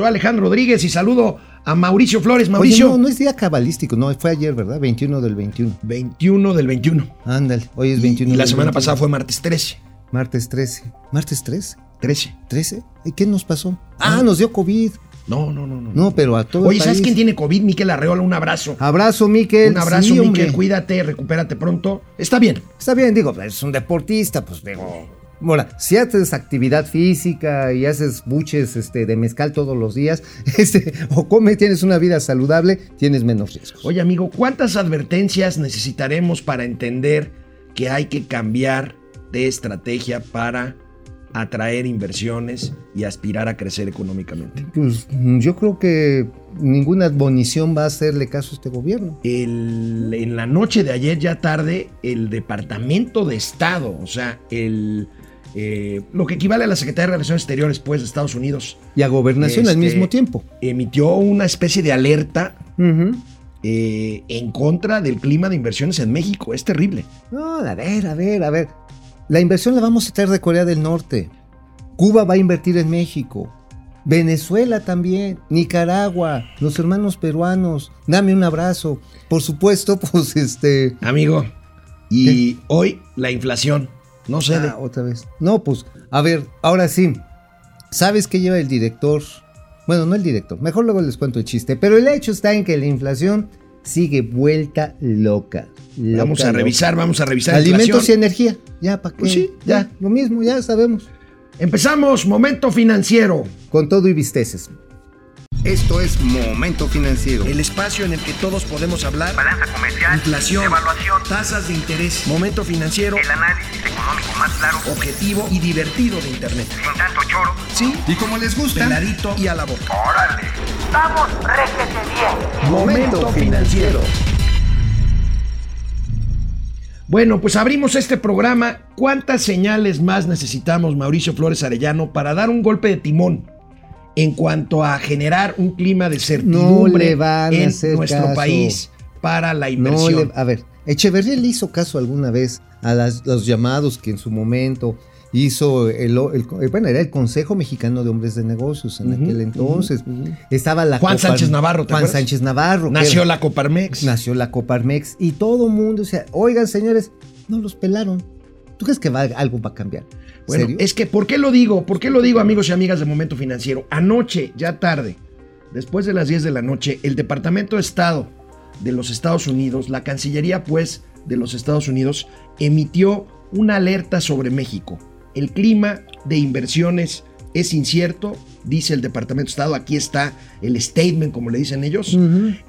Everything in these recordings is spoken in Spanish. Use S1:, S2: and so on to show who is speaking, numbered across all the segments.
S1: Soy Alejandro Rodríguez y saludo a Mauricio Flores. Mauricio.
S2: Oye, no, no es día cabalístico, no, fue ayer, ¿verdad? 21 del 21.
S1: 21 del 21.
S2: Ándale, hoy es 21
S1: Y la
S2: del
S1: semana
S2: 21.
S1: pasada fue martes 13.
S2: Martes 13. ¿Martes 13?
S1: 13.
S2: ¿13? ¿Y qué nos pasó? Ah, nos dio COVID.
S1: No, no, no, no.
S2: No, pero a todo el
S1: Oye, ¿sabes
S2: país.
S1: quién tiene COVID? Miquel Arreola, un abrazo.
S2: Abrazo, Miquel.
S1: Un abrazo,
S2: Sí,
S1: Miquel.
S2: hombre.
S1: Cuídate, recupérate pronto. Está bien.
S2: Está bien, digo, es un deportista, pues digo. Ahora, si haces actividad física y haces buches este, de mezcal todos los días, este, o come, tienes una vida saludable, tienes menos riesgos.
S1: Oye, amigo, ¿cuántas advertencias necesitaremos para entender que hay que cambiar de estrategia para atraer inversiones y aspirar a crecer económicamente?
S2: Pues yo creo que ninguna admonición va a hacerle caso a este gobierno.
S1: El- en la noche de ayer, ya tarde, el Departamento de Estado, o sea, el, eh, lo que equivale a la Secretaría de Relaciones Exteriores pues, de Estados Unidos,
S2: Y a gobernación al
S1: Este,
S2: mismo tiempo.
S1: emitió una especie de alerta eh, en contra del clima de inversiones en México. Es terrible.
S2: No, a ver, a ver, a ver. La inversión la vamos a traer de Corea del Norte. Cuba va a invertir en México. Venezuela también, Nicaragua, los hermanos peruanos. Dame un abrazo. Por supuesto, pues este.
S1: Amigo, y hoy la inflación no cede.
S2: Ah, otra vez. No, pues, a ver, ahora sí. ¿Sabes qué lleva el director? Bueno, no el director, mejor luego les cuento el chiste. Pero el hecho está en que la inflación sigue vuelta loca.
S1: vamos a
S2: loca.
S1: revisar, vamos a revisar.
S2: Alimentos y energía. Ya, ¿para qué?
S1: Pues sí, ya.
S2: Lo mismo, ya sabemos.
S1: Empezamos, momento financiero.
S2: Con todo y visteces. Esto es Momento Financiero.
S1: El espacio en el que todos podemos hablar.
S3: Balanza comercial,
S1: Inflación,
S3: evaluación,
S1: tasas de interés, momento financiero,
S3: el análisis económico más claro,
S1: objetivo y divertido de Internet.
S3: sin tanto choro.
S1: Sí,
S2: Y como les gusta,
S1: peladito y a la boca.
S3: ¡Órale! ¡Vamos, réjete bien!
S1: Momento financiero. Bueno, pues abrimos este programa. ¿Cuántas señales más necesitamos, Mauricio Flores Arellano, para dar un golpe de timón en cuanto a generar un clima de certidumbre en nuestro
S2: caso.
S1: país para la
S2: no
S1: inversión?
S2: le- a ver, Echeverría le hizo caso alguna vez a las- los llamados que en su momento hizo el, el- bueno, era el Consejo Mexicano de Hombres de Negocios en aquel entonces. Estaba la
S1: Juan
S2: Copar-
S1: Sánchez Navarro, ¿te
S2: Juan
S1: acuerdas?
S2: Sánchez Navarro.
S1: Nació la Coparmex.
S2: nació la Coparmex y todo el mundo decía, oigan señores, no los pelaron. ¿Tú crees que va- algo va a cambiar?
S1: Bueno,
S2: ¿Serio?
S1: es que, ¿por qué lo digo? ¿Por qué lo digo, amigos y amigas de Momento Financiero? Anoche, ya tarde, después de las 10 de la noche, el Departamento de Estado de los Estados Unidos, la Cancillería, pues, de los Estados Unidos, emitió una alerta sobre México. El clima de inversiones es incierto, dice el Departamento de Estado. Aquí está el statement, como le dicen ellos.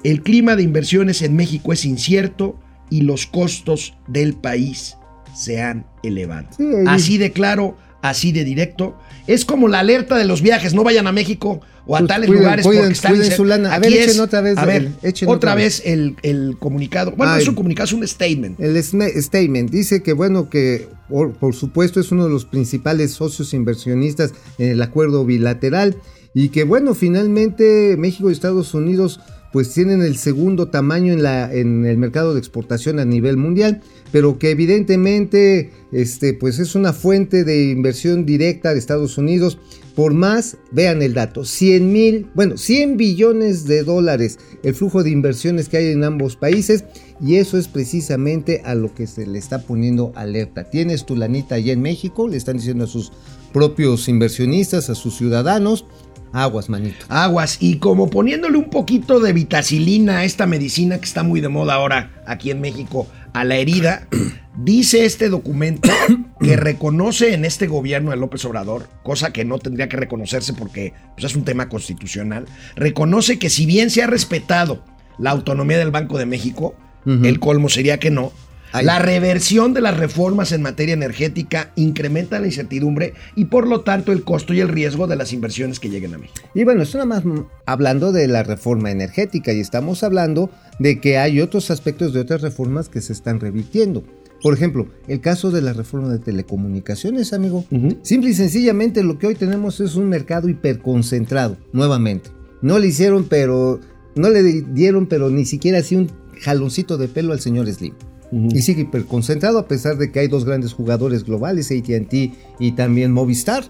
S1: El clima de inversiones en México es incierto y los costos del país se han elevado.
S2: Sí,
S1: Así de claro, así de directo. Es como la alerta de los viajes, no vayan a México o a
S2: Pues
S1: tales
S2: cuiden-
S1: lugares
S2: cuiden-
S1: porque están
S2: cuiden su lana. A ver, echen otra vez
S1: A ver,
S2: echen
S1: otra,
S2: otra
S1: vez el, el comunicado. Bueno, no
S2: Ay.
S1: es un comunicado, es un statement.
S2: El statement dice que, bueno, que por, por supuesto es uno de los principales socios inversionistas en el acuerdo bilateral y que, bueno, finalmente México y Estados Unidos pues tienen el segundo tamaño en, la, en el mercado de exportación a nivel mundial, pero que evidentemente este, pues es una fuente de inversión directa de Estados Unidos. Por más, vean el dato, 100 mil, bueno, 100 billones de dólares el flujo de inversiones que hay en ambos países y eso es precisamente a lo que se le está poniendo alerta. Tienes tu lanita allá en México, le están diciendo a sus propios inversionistas, a sus ciudadanos, aguas, manito.
S1: Aguas. Y como poniéndole un poquito de vitacilina a esta medicina que está muy de moda ahora aquí en México, a la herida, dice este documento que reconoce en este gobierno de López Obrador, cosa que no tendría que reconocerse porque pues, es un tema constitucional, reconoce que si bien se ha respetado la autonomía del Banco de México, el colmo sería que no, La reversión de las reformas en materia energética incrementa la incertidumbre y por lo tanto el costo y el riesgo de las inversiones que lleguen a México.
S2: Y bueno, esto nada más hablando de la reforma energética y estamos hablando de que hay otros aspectos de otras reformas que se están revirtiendo. Por ejemplo, el caso de la reforma de telecomunicaciones, amigo. Simple y sencillamente lo que hoy tenemos es un mercado hiperconcentrado, nuevamente. No le hicieron, pero no le dieron, pero ni siquiera así un jaloncito de pelo al señor Slim. Y sigue hiperconcentrado a pesar de que hay dos grandes jugadores globales, AT&T y también Movistar.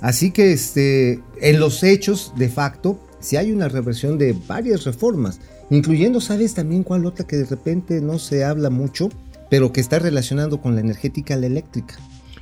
S2: Así que este, en los hechos, de facto, sí hay una reversión de varias reformas, incluyendo, ¿sabes también cuál otra que de repente no se habla mucho, pero que está relacionado con la energética, la eléctrica?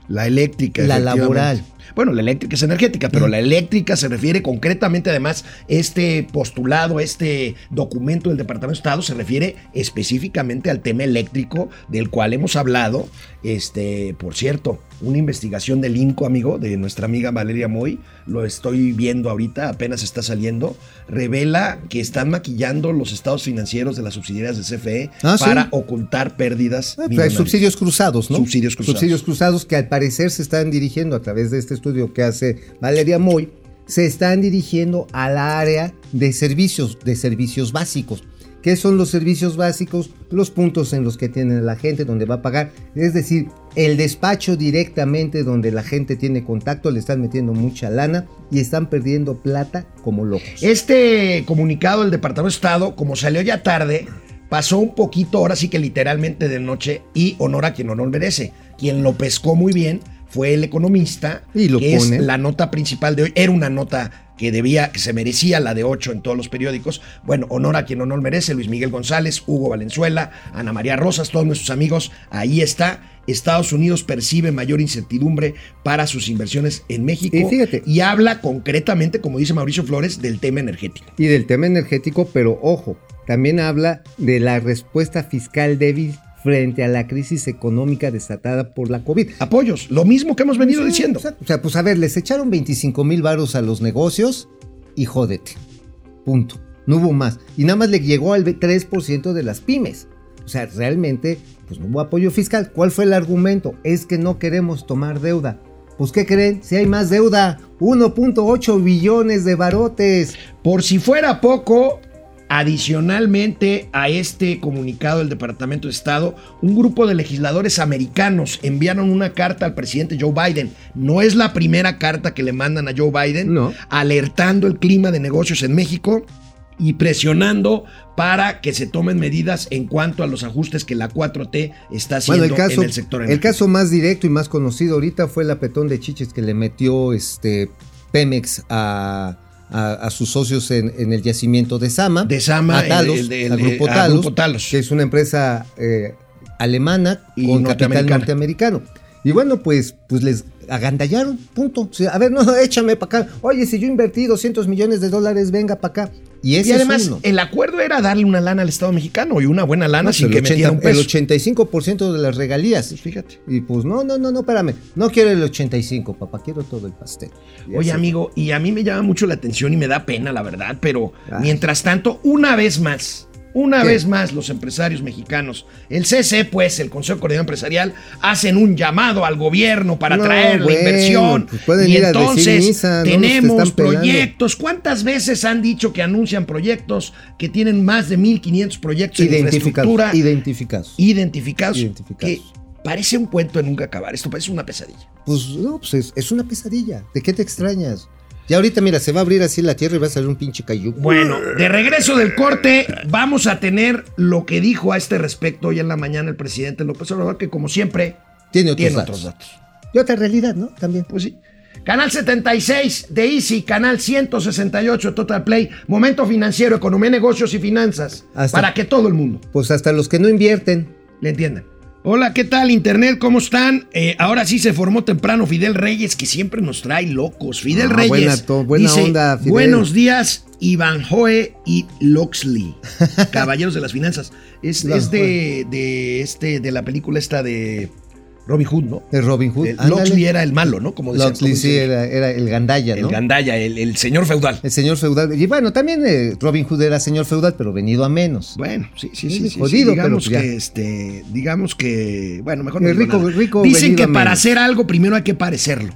S1: La eléctrica.
S2: La laboral.
S1: Bueno, la eléctrica es energética, pero la eléctrica se refiere concretamente, además, este postulado, este documento del Departamento de Estado se refiere específicamente al tema eléctrico del cual hemos hablado. Este, por cierto, una investigación del INCO, amigo, de nuestra amiga Valeria Moy, lo estoy viendo ahorita, apenas está saliendo, revela que están maquillando los estados financieros de las subsidiarias de CFE
S2: Ah, ¿sí?
S1: para ocultar pérdidas.
S2: Ah, pues hay subsidios cruzados, ¿no?
S1: Subsidios cruzados.
S2: Subsidios cruzados que al parecer se están dirigiendo a través de este estudio que hace Valeria Moy, se están dirigiendo al área de servicios, de servicios básicos. ¿Qué son los servicios básicos? Los puntos en los que tiene la gente, donde va a pagar. Es decir, el despacho directamente donde la gente tiene contacto, le están metiendo mucha lana y están perdiendo plata como locos.
S1: Este comunicado del Departamento de Estado, como salió ya tarde, pasó un poquito, ahora sí que literalmente de noche, y honor a quien honor merece. Quien lo pescó muy bien fue el economista,
S2: Y lo
S1: que
S2: pone.
S1: es la nota principal de hoy. Era una nota que debía, que se merecía la de 8 en todos los periódicos. Bueno, honor a quien honor merece, Luis Miguel González, Hugo Valenzuela, Ana María Rosas, todos nuestros amigos, ahí está. Estados Unidos percibe mayor incertidumbre para sus inversiones en México
S2: Y fíjate.
S1: y habla concretamente, como dice Mauricio Flores, del tema energético.
S2: y del tema energético, pero ojo, también habla de la respuesta fiscal débil frente a la crisis económica desatada por la COVID.
S1: Apoyos, lo mismo que hemos venido
S2: Sí,
S1: diciendo.
S2: O sea, pues a ver, les echaron 25 mil varos a los negocios y jódete. Punto. No hubo más. Y nada más le llegó al 3% de las pymes. O sea, realmente, pues no hubo apoyo fiscal. ¿Cuál fue el argumento? Es que no queremos tomar deuda. Pues, ¿qué creen? Si hay más deuda, 1.8 billones de barotes.
S1: Por si fuera poco, adicionalmente a este comunicado del Departamento de Estado, un grupo de legisladores americanos enviaron una carta al presidente Joe Biden. No es la primera carta que le mandan a Joe Biden,
S2: No.
S1: alertando el clima de negocios en México y presionando para que se tomen medidas en cuanto a los ajustes que la 4T está haciendo
S2: Bueno, el caso,
S1: en el sector
S2: el caso más directo y más conocido ahorita fue el apretón de chiches que le metió este Pemex a, a- a sus socios en, en el yacimiento de Sama.
S1: De Sama,
S2: a Talos,
S1: el- el-
S2: al Grupo
S1: a
S2: Talos,
S1: Grupo Talos.
S2: que es una empresa eh, alemana
S1: Y
S2: con capital norteamericano. Y bueno, pues, pues les agandallaron, punto. O sea, a ver, no, échame para acá. Oye, si yo invertí 200 millones de dólares, venga para acá. Y ese
S1: Y además,
S2: es uno.
S1: el acuerdo era darle una lana al Estado mexicano y una buena lana
S2: No,
S1: sin
S2: el,
S1: que
S2: 80
S1: metiera un
S2: el
S1: peso.
S2: 85% de las regalías.
S1: Pues fíjate.
S2: Y pues no, no, no, no, espérame. No quiero el 85, papá, quiero todo el pastel. Y
S1: Oye,
S2: así.
S1: amigo, y a mí me llama mucho la atención y me da pena, la verdad, pero
S2: Ay.
S1: mientras tanto, una vez más, una
S2: ¿Qué?
S1: vez más, los empresarios mexicanos, el CC, pues, el Consejo Coordinador Empresarial, hacen un llamado al gobierno para
S2: No,
S1: traer la
S2: bueno,
S1: inversión.
S2: pues
S1: y entonces
S2: misa,
S1: tenemos proyectos. ¿Cuántas veces han dicho que anuncian proyectos que tienen más de 1.500 proyectos en infraestructura?
S2: Identificados. Identificados.
S1: identificados,
S2: Identificados.
S1: que parece un cuento de nunca acabar. Esto parece una pesadilla.
S2: Pues no, pues es, es una pesadilla. ¿De qué te extrañas? Ya ahorita, mira, se va a abrir así la tierra y va a salir un pinche cayuco.
S1: Bueno, de regreso del corte, vamos a tener lo que dijo a este respecto hoy en la mañana el presidente López Obrador, que como siempre
S2: tiene otros
S1: tiene
S2: datos.
S1: otros datos.
S2: Y otra realidad, ¿no? También.
S1: Pues sí. Canal 76 de Easy, canal 168 de Total Play, momento financiero, economía, negocios y finanzas,
S2: Hasta-
S1: para que todo el mundo
S2: Pues hasta los que no invierten.
S1: le entiendan. Hola, ¿qué tal Internet? ¿Cómo están? Eh, ahora sí se formó temprano Fidel Reyes, que siempre nos trae locos. Fidel
S2: Ah,
S1: Reyes.
S2: buena to- buena
S1: dice,
S2: onda, Fidel.
S1: Buenos días, Iván Joe y Loxley, caballeros de las finanzas. Es, es de, de, este, de la película esta de Robin Hood, ¿no?
S2: De Robin Hood.
S1: Loxley era el malo, ¿no? Como decían,
S2: Loxley sí era, era el gandaya,
S1: el
S2: ¿no?
S1: gandaya, el, el señor feudal.
S2: El señor feudal. Y bueno, también eh, Robin Hood era señor feudal, pero venido a menos.
S1: Bueno, sí, sí,
S2: Sí,
S1: sí.
S2: jodido,
S1: sí. Digamos
S2: pero
S1: que, este, digamos que, bueno, mejor no
S2: rico- rico
S1: Dicen que para hacer algo primero hay que parecerlo.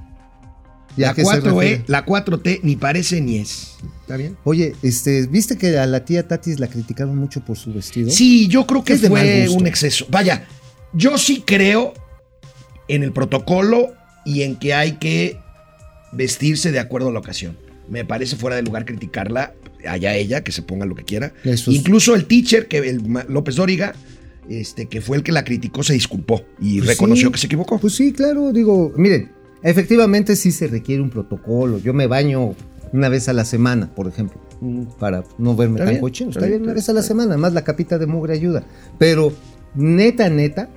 S2: ¿Y a
S1: La
S2: qué se
S1: 4E,
S2: refiere?
S1: la 4T ni parece ni es. ¿Está bien?
S2: Oye, este, ¿viste que a la tía Tatis la criticaron mucho por su vestido?
S1: Sí, yo creo que fue un exceso. Vaya, yo sí creo en el protocolo y en que hay que vestirse de acuerdo a la ocasión. Me parece fuera de lugar criticarla, allá ella, que se ponga lo que quiera.
S2: Eso es-
S1: Incluso el teacher, que el López Dóriga, este, que fue el que la criticó, se disculpó y
S2: Pues
S1: reconoció
S2: sí.
S1: que se equivocó.
S2: Pues sí, claro, digo, miren, efectivamente sí se requiere un protocolo. Yo me baño una vez a la semana, por ejemplo, para no verme
S1: Está
S2: tan cochino.
S1: está
S2: Está
S1: bien,
S2: una vez a la semana, más la capita de mugre ayuda. Pero neta, neta,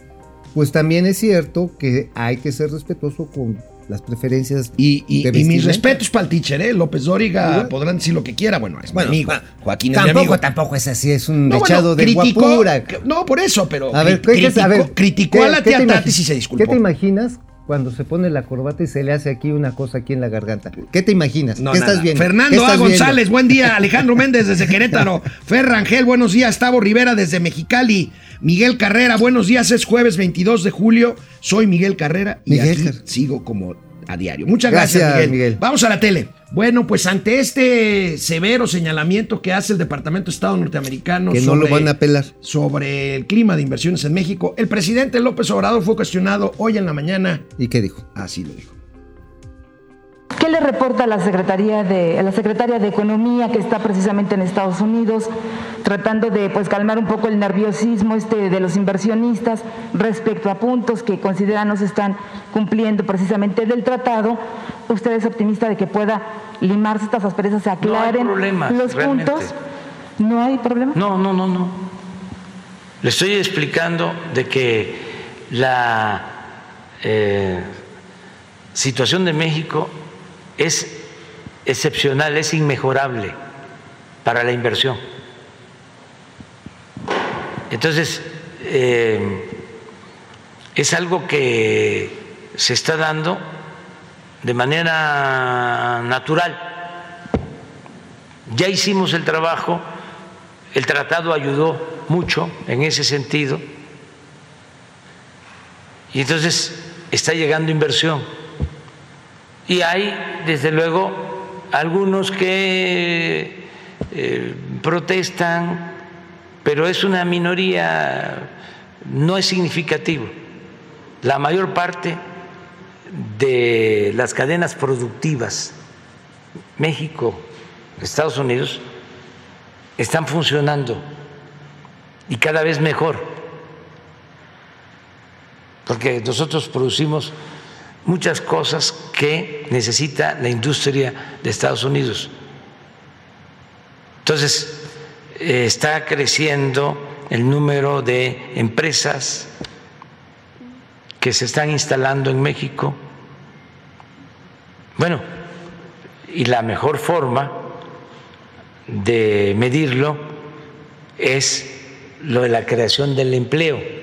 S2: pues también es cierto que hay que ser respetuoso con las preferencias.
S1: Y, y- y mis respetos para el teacher, ¿eh? López Dóriga, podrán decir lo que quiera. Bueno, es
S2: Bueno,
S1: mi amigo.
S2: ah,
S1: Joaquín es mi
S2: Tampoco,
S1: amigo.
S2: tampoco es así, es un
S1: No, bueno,
S2: dechado de
S1: criticó-
S2: guapura.
S1: No, por eso, pero
S2: A ver,
S1: cri-
S2: ¿qué- qué- a ver,
S1: criticó, criticó
S2: ¿qué-
S1: a la tía se disculpó.
S2: ¿Qué te imaginas cuando se pone la corbata y se le hace aquí una cosa aquí en la garganta? ¿Qué te imaginas?
S1: No,
S2: ¿Qué
S1: nada.
S2: estás viendo? ¿Qué
S1: Fernando A.
S2: viendo?
S1: González, buen día. Alejandro Méndez desde Querétaro. Fer Rangel, buenos días. Tavo Rivera desde Mexicali. Miguel Carrera, buenos días. Es jueves 22 de julio. Soy Miguel Carrera y
S2: Miguel
S1: aquí
S2: Car-
S1: sigo como a diario. Muchas gracias,
S2: Gracias,
S1: Miguel.
S2: Miguel.
S1: Vamos a la tele. Bueno, pues ante este severo señalamiento que hace el Departamento de Estado norteamericano
S2: Que no lo
S1: sobre-
S2: van a apelar.
S1: sobre el clima de inversiones en México, el presidente López Obrador fue cuestionado hoy en la mañana.
S2: ¿Y qué dijo?
S1: Así lo dijo.
S4: ¿Qué le reporta a la Secretaría de la Secretaria de Economía que está precisamente en Estados Unidos tratando de pues calmar un poco el nerviosismo este de los inversionistas respecto a puntos que consideran no se están cumpliendo precisamente del tratado? ¿Usted es optimista de que pueda limarse estas asperezas, se aclaren
S5: problema,
S4: los
S5: realmente.
S4: puntos? ¿No hay problema?
S5: No, no, no, no. Le estoy explicando de que la eh, situación de México es excepcional, es inmejorable para la inversión. Entonces, eh, es algo que se está dando de manera natural. Ya hicimos el trabajo, el tratado ayudó mucho en ese sentido y entonces está llegando inversión. Y hay, desde luego, algunos que eh, protestan, pero es una minoría, no es significativo. La mayor parte de las cadenas productivas, México, Estados Unidos, están funcionando y cada vez mejor, porque nosotros producimos muchas cosas que necesita la industria de Estados Unidos. Entonces, eh, está creciendo el número de empresas que se están instalando en México. Bueno, y la mejor forma de medirlo es lo de la creación del empleo.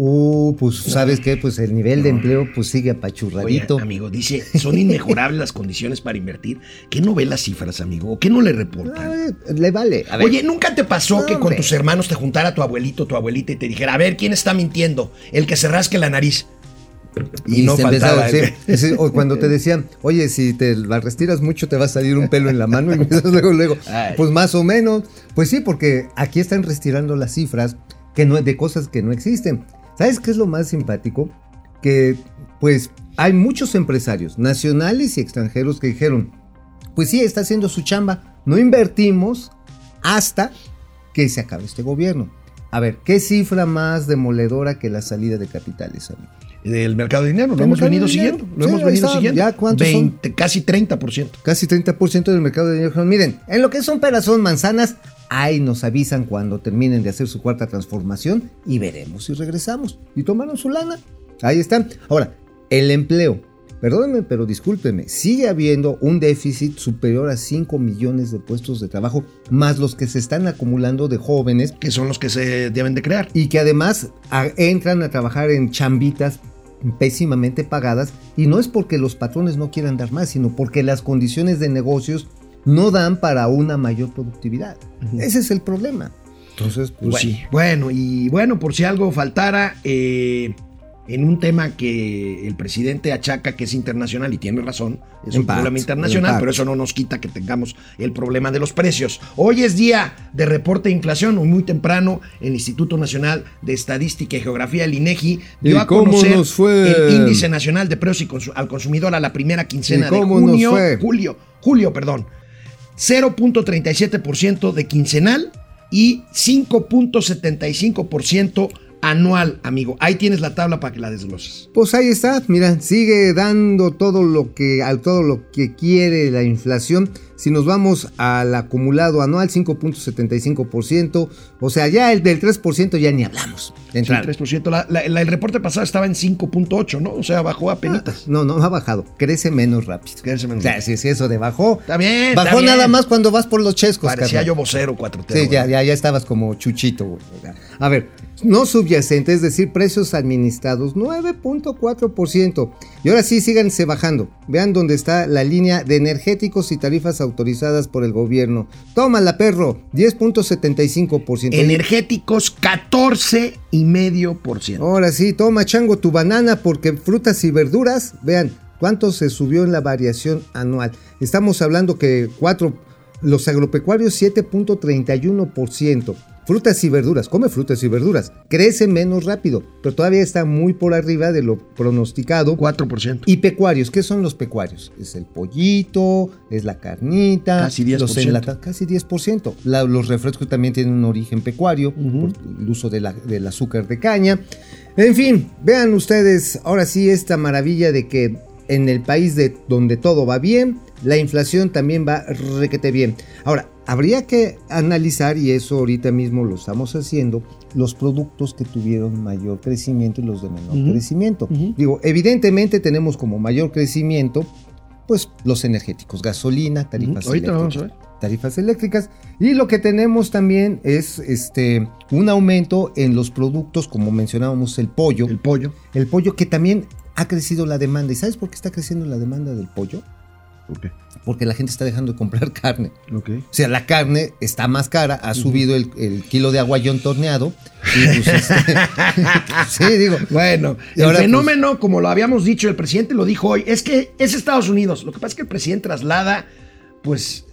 S2: Uh, pues sabes qué, pues el nivel de empleo pues sigue
S1: Oye,
S2: apachurradito.
S1: amigo, dice, son inmejorables las condiciones para invertir. ¿Qué no ve las cifras, amigo? ¿O qué no le reportan?
S2: Ah, le vale. A ver,
S1: Oye, ¿nunca te pasó
S2: No,
S1: que con tus hermanos te juntara tu abuelito, tu abuelita y te dijera, a ver, ¿quién está mintiendo? El que se rasque la nariz. Y, no
S2: se
S1: faltaba.
S2: empezaba, sí, o cuando te decían, oye, si te la restiras mucho te va a salir un pelo en la mano y luego, luego,
S1: Ay.
S2: pues más o menos. Pues sí, porque aquí están restirando las cifras que no, de cosas que no existen. ¿Sabes qué es lo más simpático? Que pues hay muchos empresarios nacionales y extranjeros que dijeron, pues sí, está haciendo su chamba, no invertimos hasta que se acabe este gobierno. A ver, ¿qué cifra más demoledora que la salida de capitales, amigo?
S1: Del mercado de dinero, lo hemos venido
S2: dinero.
S1: siguiendo. Lo
S2: Sí,
S1: hemos venido
S2: está.
S1: siguiendo.
S2: ¿Ya cuántos son?
S1: 20, Casi 30%.
S2: Casi 30% del mercado de dinero miren, en lo que son peras son manzanas, ahí nos avisan cuando terminen de hacer su cuarta transformación y veremos si regresamos. Y tomaron su lana. Ahí están. Ahora, el empleo. Perdónenme, pero discúlpenme, sigue habiendo un déficit superior a 5 millones de puestos de trabajo, más los que se están acumulando de jóvenes
S1: Que son los que se deben de crear.
S2: y que además a- entran a trabajar en chambitas pésimamente pagadas y no es porque los patrones no quieran dar más, sino porque las condiciones de negocios no dan para una mayor productividad. Ese es el problema. Entonces,
S1: Pues
S2: bueno,
S1: sí. Bueno, y bueno, por si algo faltara, eh, en un tema que el presidente achaca que es internacional y tiene razón, es un problema internacional, pero eso no nos quita que tengamos el problema de los precios. Hoy es día de reporte de inflación, muy temprano el Instituto Nacional de Estadística y Geografía, el INEGI, dio
S2: ¿Y
S1: a conocer
S2: nos fue?
S1: el índice nacional de precios al consumidor a la primera quincena
S2: ¿Y
S1: de junio,
S2: fue?
S1: julio, julio, perdón. 0.37% de quincenal y 5.75% anual, amigo. Ahí tienes la tabla para que la desgloses.
S2: Pues ahí está, mira, sigue dando todo lo que, a todo lo que quiere la inflación. Si nos vamos al acumulado anual, 5.75%, o sea, ya el del 3% ya ni hablamos. de
S1: Sí,
S2: entrada.
S1: 3%. La- la- la- el reporte pasado estaba en 5.8, ¿no? O sea, bajó a penitas.
S2: No, no ha bajado, crece menos rápido.
S1: Crece menos
S2: O sea, si es eso de bajó.
S1: Está bien, está
S2: Bajó
S1: bien.
S2: nada más cuando vas por los chescos,
S1: Parecía
S2: carnal.
S1: yo vocero 4
S2: Sí, ya, ya, ya estabas como chuchito. güey. A ver, no subyacente, es decir, precios administrados, 9.4%. Y ahora sí, síganse bajando. Vean dónde está la línea de energéticos y tarifas autorizadas por el gobierno. Tómala, perro, 10.75%.
S1: Energéticos, 14,5%.
S2: Ahora sí, toma chango tu banana porque frutas y verduras, vean cuánto se subió en la variación anual. Estamos hablando que cuatro, los agropecuarios 7.31%. Frutas y verduras, come frutas y verduras, crece menos rápido, pero todavía está muy por arriba de lo pronosticado.
S1: 4%.
S2: Y pecuarios, ¿qué son los pecuarios? Es el pollito, es la carnita,
S1: Casi 10%.
S2: los casi 10%. La- los refrescos también tienen un origen pecuario, por el uso de la- del azúcar de caña. En fin, vean ustedes ahora sí esta maravilla de que en el país de donde todo va bien, la inflación también va requete bien. Ahora, habría que analizar, y eso ahorita mismo lo estamos haciendo, los productos que tuvieron mayor crecimiento y los de menor crecimiento. Digo, evidentemente tenemos como mayor crecimiento, pues los energéticos, gasolina, tarifas
S1: Ujú. Ahorita lo vamos a
S2: eléctricas. Tarifas eléctricas. Y lo que tenemos también es este un aumento en los productos, como mencionábamos, el pollo.
S1: El pollo.
S2: El pollo que también ha crecido la demanda. ¿Y sabes por qué está creciendo la demanda del pollo?
S1: ¿Por qué?
S2: Porque la gente está dejando de comprar carne. O sea, la carne está más cara, ha subido el, el kilo de aguayón torneado. Y pues, este, sí, digo.
S1: Bueno,
S2: Y
S1: el
S2: pues,
S1: fenómeno, como lo habíamos dicho, el presidente lo dijo hoy, es que es Estados Unidos. Lo que pasa es que el presidente traslada, pues,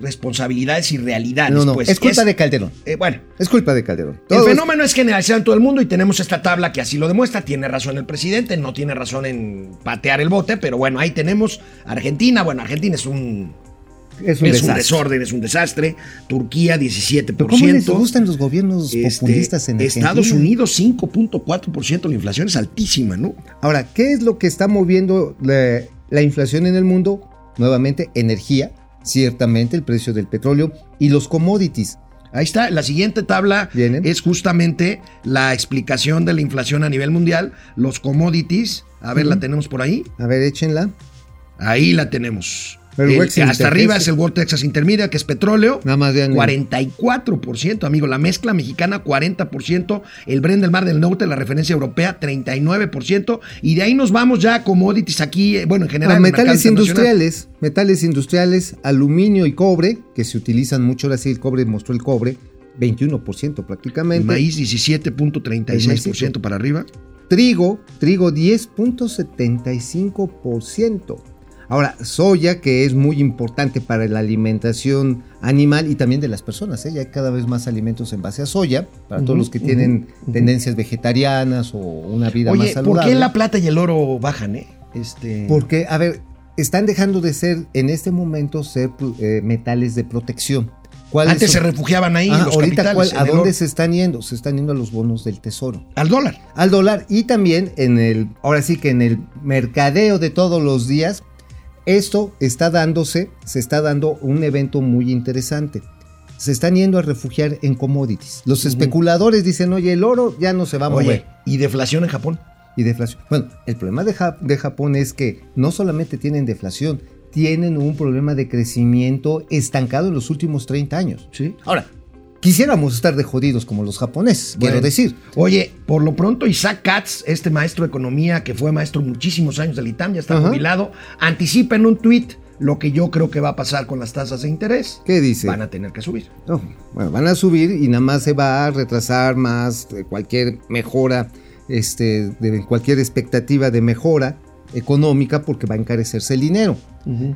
S1: responsabilidades y realidades.
S2: No, no,
S1: pues,
S2: es culpa de Calderón.
S1: eh, bueno,
S2: Es culpa de Calderón.
S1: el
S2: Todo es-
S1: fenómeno es generalizado en todo el mundo y tenemos esta tabla que así lo demuestra. Tiene razón el presidente, no tiene razón en patear el bote, pero bueno, ahí tenemos Argentina. Bueno, Argentina es un,
S2: es un
S1: es un
S2: desastre.
S1: desorden, es un desastre. Turquía, 17%.
S2: Pero ¿Cómo les gustan los gobiernos
S1: Este,
S2: populistas en Argentina?
S1: Estados Unidos 5.4%, la inflación es altísima, ¿no?
S2: Ahora, ¿qué es lo que está moviendo la, la inflación en el mundo? Nuevamente, energía, ciertamente el precio del petróleo y los commodities.
S1: Ahí está, la siguiente tabla
S2: Vienen.
S1: es justamente la explicación de la inflación a nivel mundial, los commodities, a ver, la tenemos por ahí,
S2: A ver, échenla.
S1: ahí la tenemos.
S2: El- West
S1: hasta arriba es el World Texas Intermedia, que es petróleo.
S2: Nada más vean.
S1: 44%, amigo. La mezcla mexicana, 40%. El Brent del Mar del Norte, la referencia europea, 39%. Y de ahí nos vamos ya a commodities aquí, eh, bueno, en general. Mercado
S2: metales industriales, metales industriales, aluminio y cobre, que se utilizan mucho, ahora sí el cobre mostró el cobre, 21%
S1: El
S2: prácticamente.
S1: maíz, 17.36% para arriba.
S2: Trigo, trigo 10.75%. Ahora, soya, que es muy importante para la alimentación animal y también de las personas. ¿eh? Ya hay cada vez más alimentos en base a soya, para todos los que tienen tendencias vegetarianas o una vida más
S1: Oye, ¿por
S2: saludable.
S1: qué la plata y el oro bajan, eh? Este...
S2: Porque, a ver, están dejando de ser, en este momento, ser eh, metales de protección. ¿Cuáles
S1: Antes se refugiaban ahí
S2: Ah,
S1: los
S2: ahorita,
S1: capitales.
S2: ¿cuál- ¿a dónde se están yendo? Se están yendo a los bonos del tesoro.
S1: Al dólar.
S2: al dólar y también en el, ahora sí que en el mercadeo de todos los días, esto está dándose, se está dando un evento muy interesante. Se están yendo a refugiar en commodities. Los especuladores dicen, oye, el oro ya no se va a mover.
S1: Oye, ¿y deflación en Japón?
S2: Y deflación. Bueno, el problema de, Ja- de Japón es que no solamente tienen deflación, tienen un problema de crecimiento estancado en los últimos 30 años.
S1: Sí.
S2: Ahora, quisiéramos estar de jodidos como los japoneses, quiero
S1: Bueno.
S2: decir.
S1: Oye, por lo pronto Isaac Katz, este maestro de economía que fue maestro muchísimos años del ITAM, ya está
S2: Ajá.
S1: jubilado, anticipa en un tuit lo que yo creo que va a pasar con las tasas de interés.
S2: ¿Qué dice?
S1: Van a tener que subir.
S2: No, bueno, van a subir y nada más se va a retrasar más eh, cualquier mejora, este, de cualquier expectativa de mejora económica porque va a encarecerse el dinero.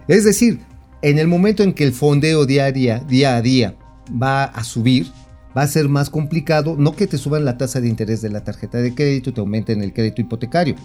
S2: Es decir, en el momento en que el fondeo diaria, día a día va a subir, va a ser más complicado, no que te suban la tasa de interés de la tarjeta de crédito, te aumenten el crédito hipotecario,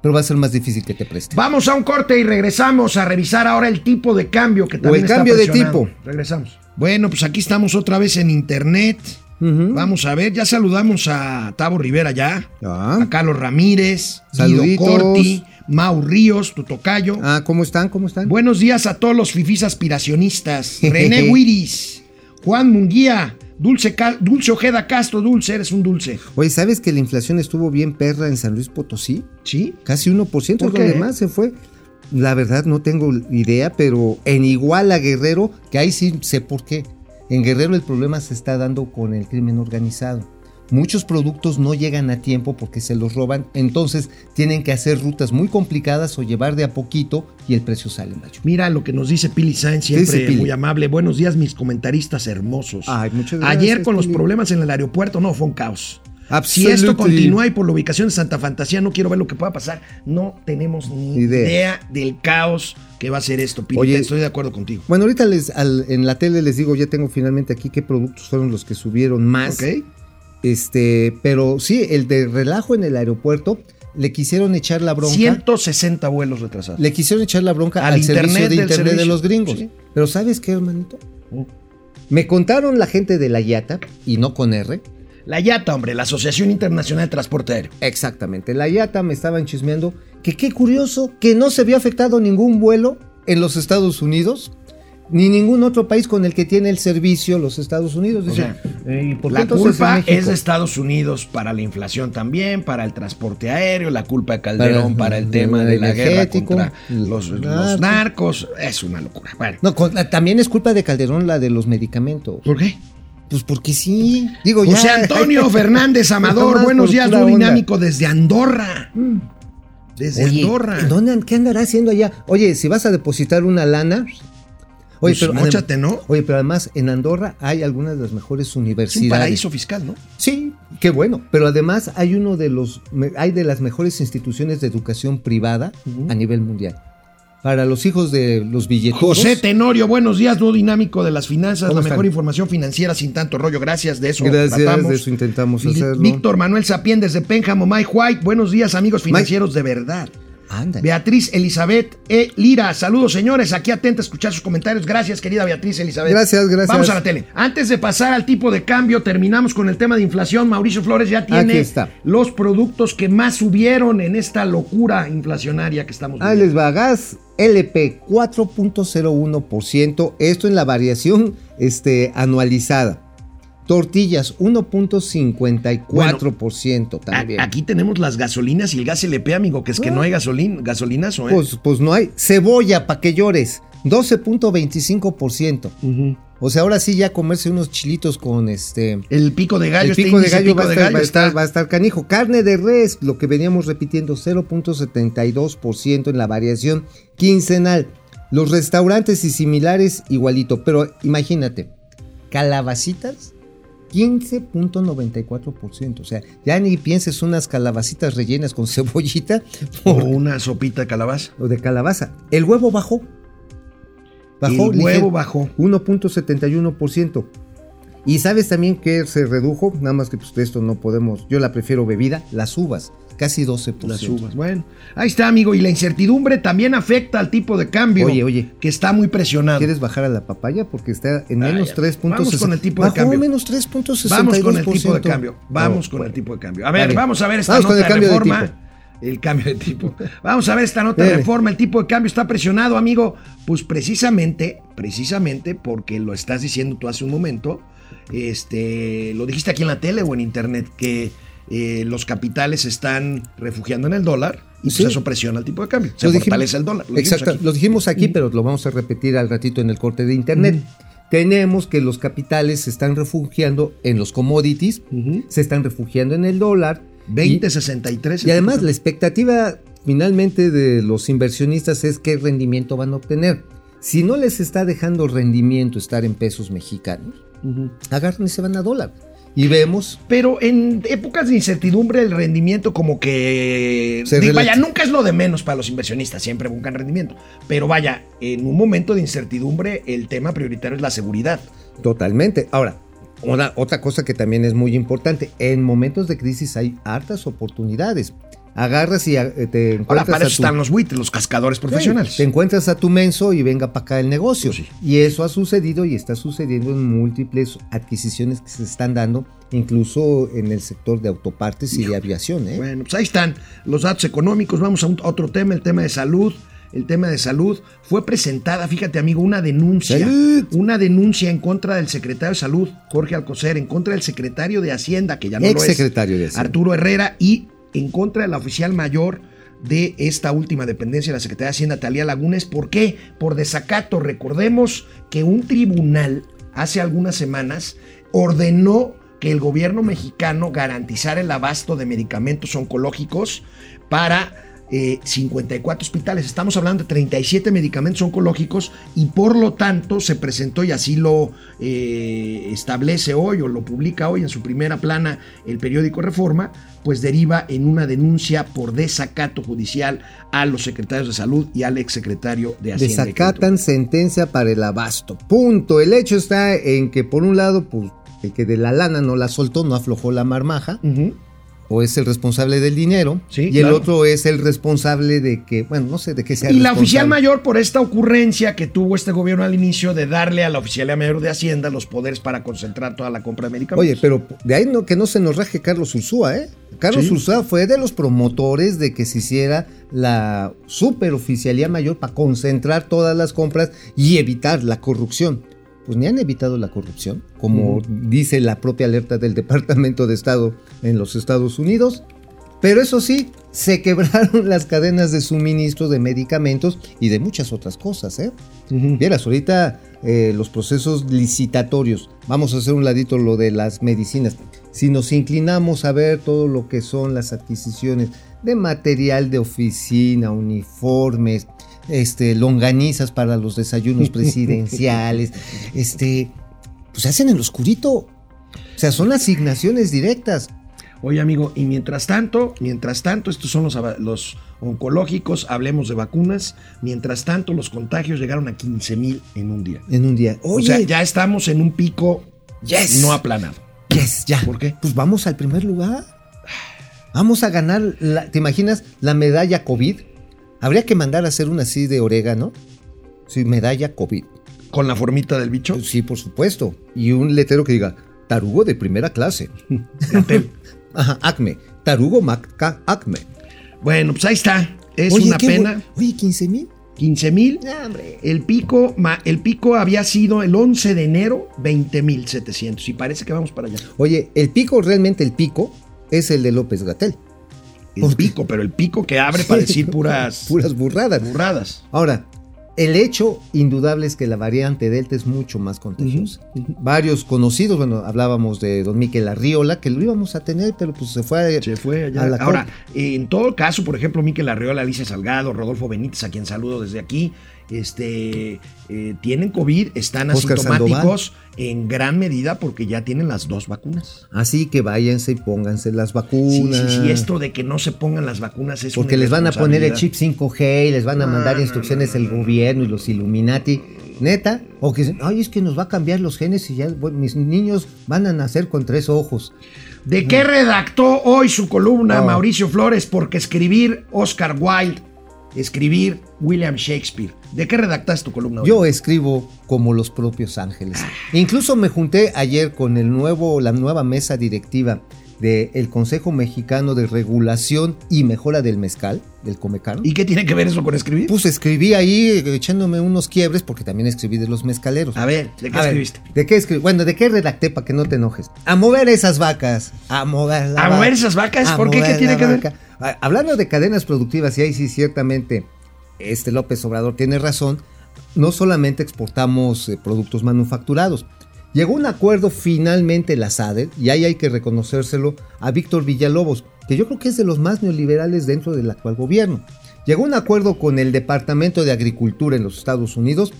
S2: pero va a ser más difícil que te presten.
S1: Vamos a un corte y regresamos a revisar ahora el tipo de cambio que también
S2: el
S1: está
S2: cambio de tipo.
S1: Regresamos. Bueno, pues aquí estamos otra vez en internet. Vamos a ver, ya saludamos a Tavo Rivera ya,
S2: Ah.
S1: a Carlos Ramírez, Guido. Corti, Mau Ríos, tu tocayo.
S2: Ah, ¿cómo están? ¿Cómo están?
S1: Buenos días a todos los fifís aspiracionistas. René Wiris, Juan Munguía, Dulce, Dulce Ojeda Castro, Dulce, eres un dulce.
S2: Oye, ¿sabes que la inflación estuvo bien perra en San Luis Potosí?
S1: ¿Sí?
S2: Casi 1%,
S1: ¿Por
S2: lo
S1: qué?
S2: demás se fue. La verdad no tengo idea, pero en Iguala Guerrero, que ahí sí sé por qué. En Guerrero el problema se está dando con el crimen organizado. Muchos productos no llegan a tiempo porque se los roban, entonces tienen que hacer rutas muy complicadas o llevar de a poquito y el precio sale macho.
S1: Mira lo que nos dice Pili Sainz,
S2: ¿Qué dice
S1: siempre
S2: Pili?
S1: muy amable. Buenos días, mis comentaristas hermosos.
S2: Ay, muchas gracias,
S1: Ayer con los
S2: Pili.
S1: problemas en el aeropuerto, no, fue un caos. Si esto continúa y por la ubicación de Santa Fantasía, no quiero ver lo que pueda pasar. No tenemos ni
S2: Idea.
S1: idea, del caos que va a ser esto, Pili.
S2: Oye,
S1: estoy de acuerdo contigo.
S2: Bueno, ahorita les, al- en la tele les digo, ya tengo finalmente aquí qué productos fueron los que subieron más.
S1: ¿Ok?
S2: Este, pero sí, el de relajo en el aeropuerto, le quisieron echar la bronca.
S1: 160 vuelos retrasados.
S2: Le quisieron echar la bronca
S1: Al
S2: al, servicio de internet de los gringos.
S1: Sí.
S2: Pero ¿sabes qué, hermanito?
S1: Mm.
S2: Me contaron la gente de la IATA, y no con R.
S1: La IATA, hombre, la Asociación Internacional de Transporte Aéreo.
S2: Exactamente, la IATA me estaban chismeando que qué curioso que no se vio afectado ningún vuelo en los Estados Unidos, ni ningún otro país con el que tiene el servicio los Estados Unidos.
S1: O sea,
S2: "Eh, ¿y por qué
S1: La culpa
S2: México?"
S1: es de Estados Unidos para la inflación también, para el transporte aéreo, la culpa de Calderón para,
S2: Para
S1: el
S2: el
S1: tema de la guerra contra
S2: los narcos.
S1: Es una locura. Bueno,
S2: No, con- también es culpa de Calderón la de los medicamentos.
S1: ¿Por qué?
S2: Pues porque sí. Digo, ya.
S1: José Antonio Fernández Amador, buenos días,
S2: onda.
S1: dinámico desde Andorra. Desde
S2: Oye,
S1: Andorra.
S2: ¿en ¿dónde, ¿Qué andará haciendo allá? Oye, si vas a depositar una lana. Oye,
S1: Pues,
S2: adem-
S1: móchate, ¿no?
S2: Oye, pero además en Andorra hay algunas de las mejores
S1: Es un
S2: universidades.
S1: paraíso fiscal, ¿no?
S2: Sí, qué bueno. Pero además hay uno de los, hay de las mejores instituciones de educación privada a nivel mundial. Para los hijos de los billeteros.
S1: José Tenorio, buenos días, dúo dinámico de las finanzas,
S2: ¿Cómo
S1: la mejor información financiera sin tanto rollo. Gracias, de eso
S2: Gracias,
S1: tratamos.
S2: de eso intentamos hacerlo.
S1: Víctor Manuel Sapien desde Pénjamo, Mike White, buenos días, amigos financieros de verdad. Beatriz Elizabeth E. Lira, saludos señores, aquí atenta a escuchar sus comentarios. Gracias, querida Beatriz Elizabeth.
S2: Gracias, gracias.
S1: Vamos a la tele. Antes de pasar al tipo de cambio, terminamos con el tema de inflación. Mauricio Flores ya tiene
S2: está.
S1: los productos que más subieron en esta locura inflacionaria que estamos
S2: Ahí
S1: viviendo.
S2: les va, gas LP 4.01%, esto en la variación este, anualizada. Tortillas 1.54% también.
S1: A- Aquí tenemos las gasolinas y el gas LP, amigo, que es que no hay gasolina, gasolinazo, ¿eh?
S2: pues, pues no hay. Cebolla, pa' que llores, 12.25%.
S1: Ujú.
S2: O sea, ahora sí ya comerse unos chilitos con este...
S1: El pico de gallo,
S2: el
S1: este
S2: pico de gallo,
S1: pico
S2: va, a
S1: de
S2: estar,
S1: gallo
S2: va a estar-
S1: está-
S2: va a estar canijo. Carne de res, lo que veníamos repitiendo, 0.72% en la variación quincenal. Los restaurantes y similares igualito, pero imagínate, calabacitas 15.94%. O sea, ya ni pienses unas calabacitas rellenas con cebollita
S1: o una sopita de calabaza.
S2: o de calabaza. El huevo bajó. Bajó
S1: El huevo bajó.
S2: 1.71%. Y sabes también que se redujo, nada más que pues de esto no podemos, yo la prefiero bebida, las uvas, casi 12%.
S1: Las uvas. Bueno, ahí está, amigo. Y la incertidumbre también afecta al tipo de cambio.
S2: Oye, oye.
S1: Que está muy presionado.
S2: ¿Quieres bajar a la papaya? Porque está en
S1: Ah,
S2: menos
S1: ya.
S2: 3.60.
S1: Vamos con el tipo de
S2: Bajó
S1: cambio.
S2: menos 3.62%.
S1: Vamos con el tipo de cambio. Vamos
S2: No,
S1: con el tipo de cambio. A ver,
S2: Vale.
S1: vamos a ver esta
S2: Vamos con
S1: nota
S2: el cambio
S1: de
S2: de
S1: reforma.
S2: tipo.
S1: el cambio de tipo. Vamos a ver esta nota de reforma. El tipo de cambio está presionado, amigo. Pues precisamente, precisamente porque lo estás diciendo tú hace un momento. Este, lo dijiste aquí en la tele o en internet que eh, los capitales se están refugiando en el dólar y pues
S2: Sí.
S1: eso presiona el tipo de cambio. Se
S2: Lo dijimos-
S1: fortalece el dólar. Lo dijimos
S2: Exacto,
S1: aquí.
S2: lo dijimos aquí, pero lo vamos a repetir al ratito en el corte de internet. Tenemos que los capitales se están refugiando en los commodities, se están refugiando en el dólar. y-
S1: 2063.
S2: Y además la expectativa finalmente de los inversionistas es qué rendimiento van a obtener. Si no les está dejando rendimiento estar en pesos mexicanos, agarran y se van a dólar. Y vemos,
S1: Pero en épocas de incertidumbre el rendimiento como que...
S2: Se
S1: vaya, nunca es lo de menos para los inversionistas, siempre buscan rendimiento. Pero vaya, en un momento de incertidumbre el tema prioritario es la seguridad.
S2: totalmente. Ahora, una, otra cosa que también es muy importante, en momentos de crisis hay hartas oportunidades. Agarras y eh, te
S1: Ahora,
S2: encuentras
S1: para
S2: a
S1: eso
S2: tu-
S1: están los buitres, los cascadores profesionales.
S2: Sí, te encuentras a tu menso y venga para acá el negocio.
S1: Sí.
S2: Y eso ha sucedido y está sucediendo en múltiples adquisiciones que se están dando, incluso en el sector de autopartes y de aviación. ¿eh?
S1: Bueno, pues ahí están los datos económicos. Vamos a, un- a otro tema, el tema de salud. El tema de salud fue presentada, fíjate amigo, una denuncia.
S2: ¡Salud!
S1: Una denuncia en contra del secretario de salud, Jorge Alcocer, en contra del secretario de Hacienda, que ya no lo es,
S2: de Hacienda.
S1: Arturo Herrera, y en contra de la oficial mayor de esta última dependencia de la Secretaría de Hacienda, Talía Lagunes. ¿Por qué? Por desacato. Recordemos que un tribunal hace algunas semanas ordenó que el gobierno mexicano garantizara el abasto de medicamentos oncológicos para eh, 54 hospitales. Estamos hablando de 37 medicamentos oncológicos y por lo tanto se presentó y así lo eh, establece hoy o lo publica hoy en su primera plana el periódico Reforma, pues deriva en una denuncia por desacato judicial a los secretarios de salud y al exsecretario de Hacienda.
S2: Desacatan sentencia para el abasto. Punto. El hecho está en que, por un lado, pues, el que de la lana no la soltó, no aflojó la marmaja. O es el responsable del dinero,
S1: Sí,
S2: y el otro es el responsable de que, bueno, no sé de qué sea.
S1: Y la oficial mayor por esta ocurrencia que tuvo este gobierno al inicio de darle a la oficialía mayor de Hacienda los poderes para concentrar toda la compra de medicamentos.
S2: Oye, pero de ahí no, que no se nos raje Carlos Ursúa, ¿eh? Carlos
S1: Sí.
S2: Ursúa fue de los promotores de que se hiciera la superoficialía mayor para concentrar todas las compras y evitar la corrupción. Pues ni han evitado la corrupción, como dice la propia alerta del Departamento de Estado en los Estados Unidos. Pero eso sí, se quebraron las cadenas de suministro de medicamentos y de muchas otras cosas, ¿eh? Vieras, ahorita eh, los procesos licitatorios, vamos a hacer un ladito lo de las medicinas. Si nos inclinamos a ver todo lo que son las adquisiciones de material de oficina, uniformes, este, longanizas para los desayunos presidenciales, este, pues se hacen en lo oscurito. O sea, son asignaciones directas.
S1: Oye, amigo, y mientras tanto, mientras tanto, estos son los, los oncológicos, hablemos de vacunas. Mientras tanto, los contagios llegaron a 15 mil en un día.
S2: En un día.
S1: o
S2: Oye,
S1: sea, ya estamos en un pico
S2: Yes.
S1: no aplanado.
S2: Yes, ya.
S1: ¿Por qué?
S2: Pues vamos al primer lugar. Vamos a ganar, la- ¿te imaginas la medalla COVID? Habría que mandar a hacer una así de orégano. Sí, medalla COVID.
S1: Con la formita del bicho.
S2: Sí, por supuesto. Y un letrero que diga, tarugo de primera clase. Ajá, acme. Tarugo Maca Acme.
S1: Bueno, pues ahí está. Es
S2: Oye,
S1: una pena.
S2: Oye, 15 mil.
S1: 15 mil.
S2: hombre.
S1: El pico, ma- el pico había sido el 11 de enero, 20 mil 700. Y parece que vamos para allá.
S2: Oye, el pico, realmente el pico, es el de López Gatel.
S1: El pico, pero el pico que abre para decir puras,
S2: Puras burradas.
S1: burradas.
S2: Ahora, el hecho indudable es que la variante Delta es mucho más contagiosa. Varios conocidos, bueno, hablábamos de don Miquel Arriola, que lo íbamos a tener, pero pues se fue, a-
S1: Se fue allá.
S2: a la
S1: Ahora, en todo caso, por ejemplo, Miquel Arriola, Alicia Salgado, Rodolfo Benítez, a quien saludo desde aquí, este, eh, tienen COVID, están
S2: Oscar
S1: asintomáticos en gran medida porque ya tienen las dos vacunas.
S2: Así que váyanse y pónganse las
S1: Sí,
S2: vacunas.
S1: sí, sí, esto de que no se pongan las vacunas es
S2: Porque
S1: una
S2: les van a poner el chip 5G y les van a mandar instrucciones
S1: no, no,
S2: el gobierno y los Illuminati. Neta, o que dicen, ay, es que nos va a cambiar los genes y ya bueno, mis niños van a nacer con tres ojos.
S1: ¿De qué redactó hoy su columna
S2: No.
S1: Mauricio Flores? Porque escribir Oscar Wilde, escribir William Shakespeare. ¿De qué redactaste tu columna hoy?
S2: Yo escribo como los propios ángeles. Incluso me junté ayer con el nuevo, la nueva mesa directiva del Consejo Mexicano de Regulación y Mejora del Mezcal, del Comecano.
S1: ¿Y qué tiene que ver eso con escribir?
S2: pues escribí ahí echándome unos quiebres porque también escribí de los mezcaleros.
S1: A ver, ¿de qué
S2: A ver,
S1: escribiste?
S2: ¿De qué escribí? Bueno, ¿de qué redacté para que no te enojes? A mover esas vacas. A mover la
S1: ¿A mover esas vacas? ¿Por qué? ¿Qué tiene que ver?
S2: vaca. Ah, Hablando de cadenas productivas, y ahí sí ciertamente este López Obrador tiene razón, no solamente exportamos eh, productos manufacturados. Llegó un acuerdo finalmente la SADE, y ahí hay que reconocérselo a Víctor Villalobos, que yo creo que es de los más neoliberales dentro del actual gobierno. Llegó un acuerdo con el Departamento de Agricultura en los Estados Unidos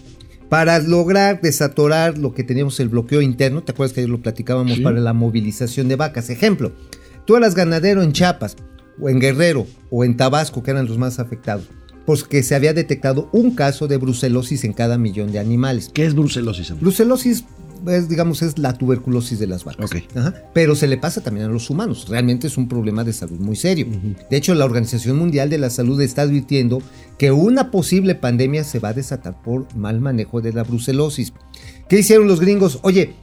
S2: para lograr desatorar lo que teníamos el bloqueo interno. ¿Te acuerdas que ayer lo platicábamos
S1: Sí.
S2: para la movilización de vacas? Ejemplo, tú eras ganadero en Chiapas, o en Guerrero, o en Tabasco, que eran los más afectados, porque se había detectado un caso de brucelosis en cada millón de animales.
S1: ¿Qué es brucelosis? amigo?
S2: Brucelosis es, digamos, es la tuberculosis de las vacas. Ajá. Pero se le pasa también a los humanos. Realmente es un problema de salud muy serio. De hecho, la Organización Mundial de la Salud está advirtiendo que una posible pandemia se va a desatar por mal manejo de la brucelosis. ¿Qué hicieron los gringos? Oye,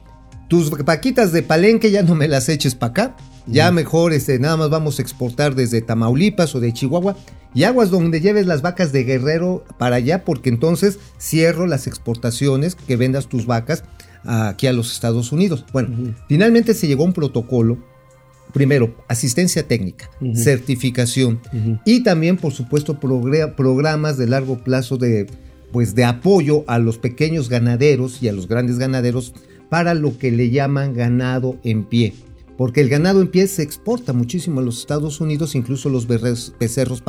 S2: tus vaquitas de palenque ya no me las eches para acá. Ya mejor este, nada más vamos a exportar desde Tamaulipas o de Chihuahua. Y aguas donde lleves las vacas de Guerrero para allá, porque entonces cierro las exportaciones que vendas tus vacas aquí a los Estados Unidos. Bueno, finalmente se llegó a un protocolo. Primero, asistencia técnica, certificación y también, por supuesto, programas de largo plazo de, pues, de apoyo a los pequeños ganaderos y a los grandes ganaderos para lo que le llaman ganado en pie. Porque el ganado en pie se exporta muchísimo a los Estados Unidos, incluso los becerros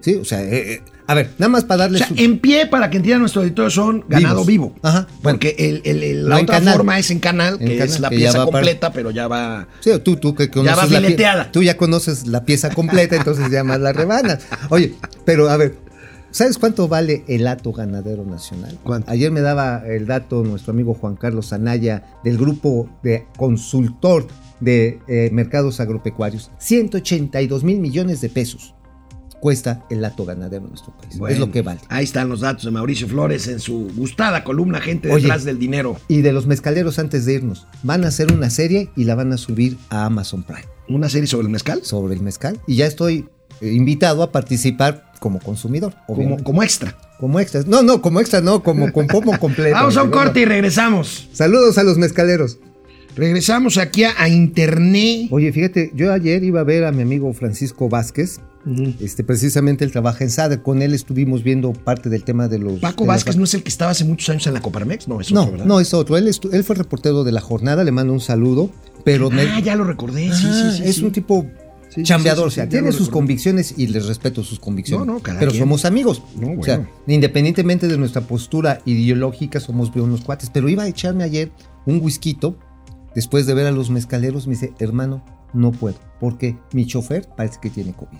S2: Sí, o sea, eh, eh, a ver, nada más para
S1: O
S2: darle
S1: sea,
S2: su-
S1: en pie, para que entienda nuestro editor, son ganado
S2: Vivos.
S1: vivo.
S2: Ajá, bueno.
S1: Porque el- el- el-
S2: No
S1: la otra forma es en canal,
S2: En
S1: que es la
S2: que ya
S1: pieza
S2: para-
S1: completa, pero ya va.
S2: Sí, tú, tú que conoces
S1: va
S2: la pie- tú ya conoces la pieza completa, entonces ya más la rebanas. Oye, pero a ver, ¿sabes cuánto vale el hato ganadero nacional?
S1: ¿Cuánto?
S2: Ayer me daba el dato nuestro amigo Juan Carlos Anaya del grupo de consultor de eh, mercados agropecuarios. 182 mil millones de pesos cuesta el hato ganadero en nuestro país.
S1: Bueno,
S2: es lo que vale.
S1: Ahí están los datos de Mauricio Flores en su gustada columna Gente
S2: Oye.
S1: detrás del dinero.
S2: Y de los mezcaleros antes de irnos, van a hacer una serie y la van a subir a Amazon Prime.
S1: Una serie sobre el mezcal.
S2: sobre el mezcal y ya estoy eh, invitado a participar como consumidor,
S1: Como, como extra.
S2: como extra. No, no, como extra, no, como con pomo completo.
S1: Vamos a un corte y regresamos.
S2: Saludos a los mezcaleros.
S1: Regresamos aquí a, a internet.
S2: Oye, fíjate, yo ayer iba a ver a mi amigo Francisco Vázquez. Este, precisamente él trabaja en SADE. Con él estuvimos viendo parte del tema de los.
S1: Paco
S2: de
S1: Vázquez no es el que estaba hace muchos años en la Coparmex, no, es
S2: No,
S1: otro, ¿verdad?
S2: no, es otro. Él, él fue reportero de la jornada, le mando un saludo. Pero me-
S1: Ah, ya lo recordé, sí,
S2: Ah,
S1: sí, sí.
S2: es
S1: sí.
S2: un tipo
S1: Sí,
S2: chambeador,
S1: sí, sí,
S2: o sea, tiene sus convicciones y les respeto sus convicciones.
S1: No, no, cada
S2: pero
S1: quien.
S2: somos amigos.
S1: No,
S2: O sea,
S1: bueno.
S2: independientemente de nuestra postura ideológica, somos unos cuates. Pero iba a echarme ayer un whisky después de ver a los mezcaleros. Me dice, hermano, no puedo, porque mi chofer parece que tiene COVID.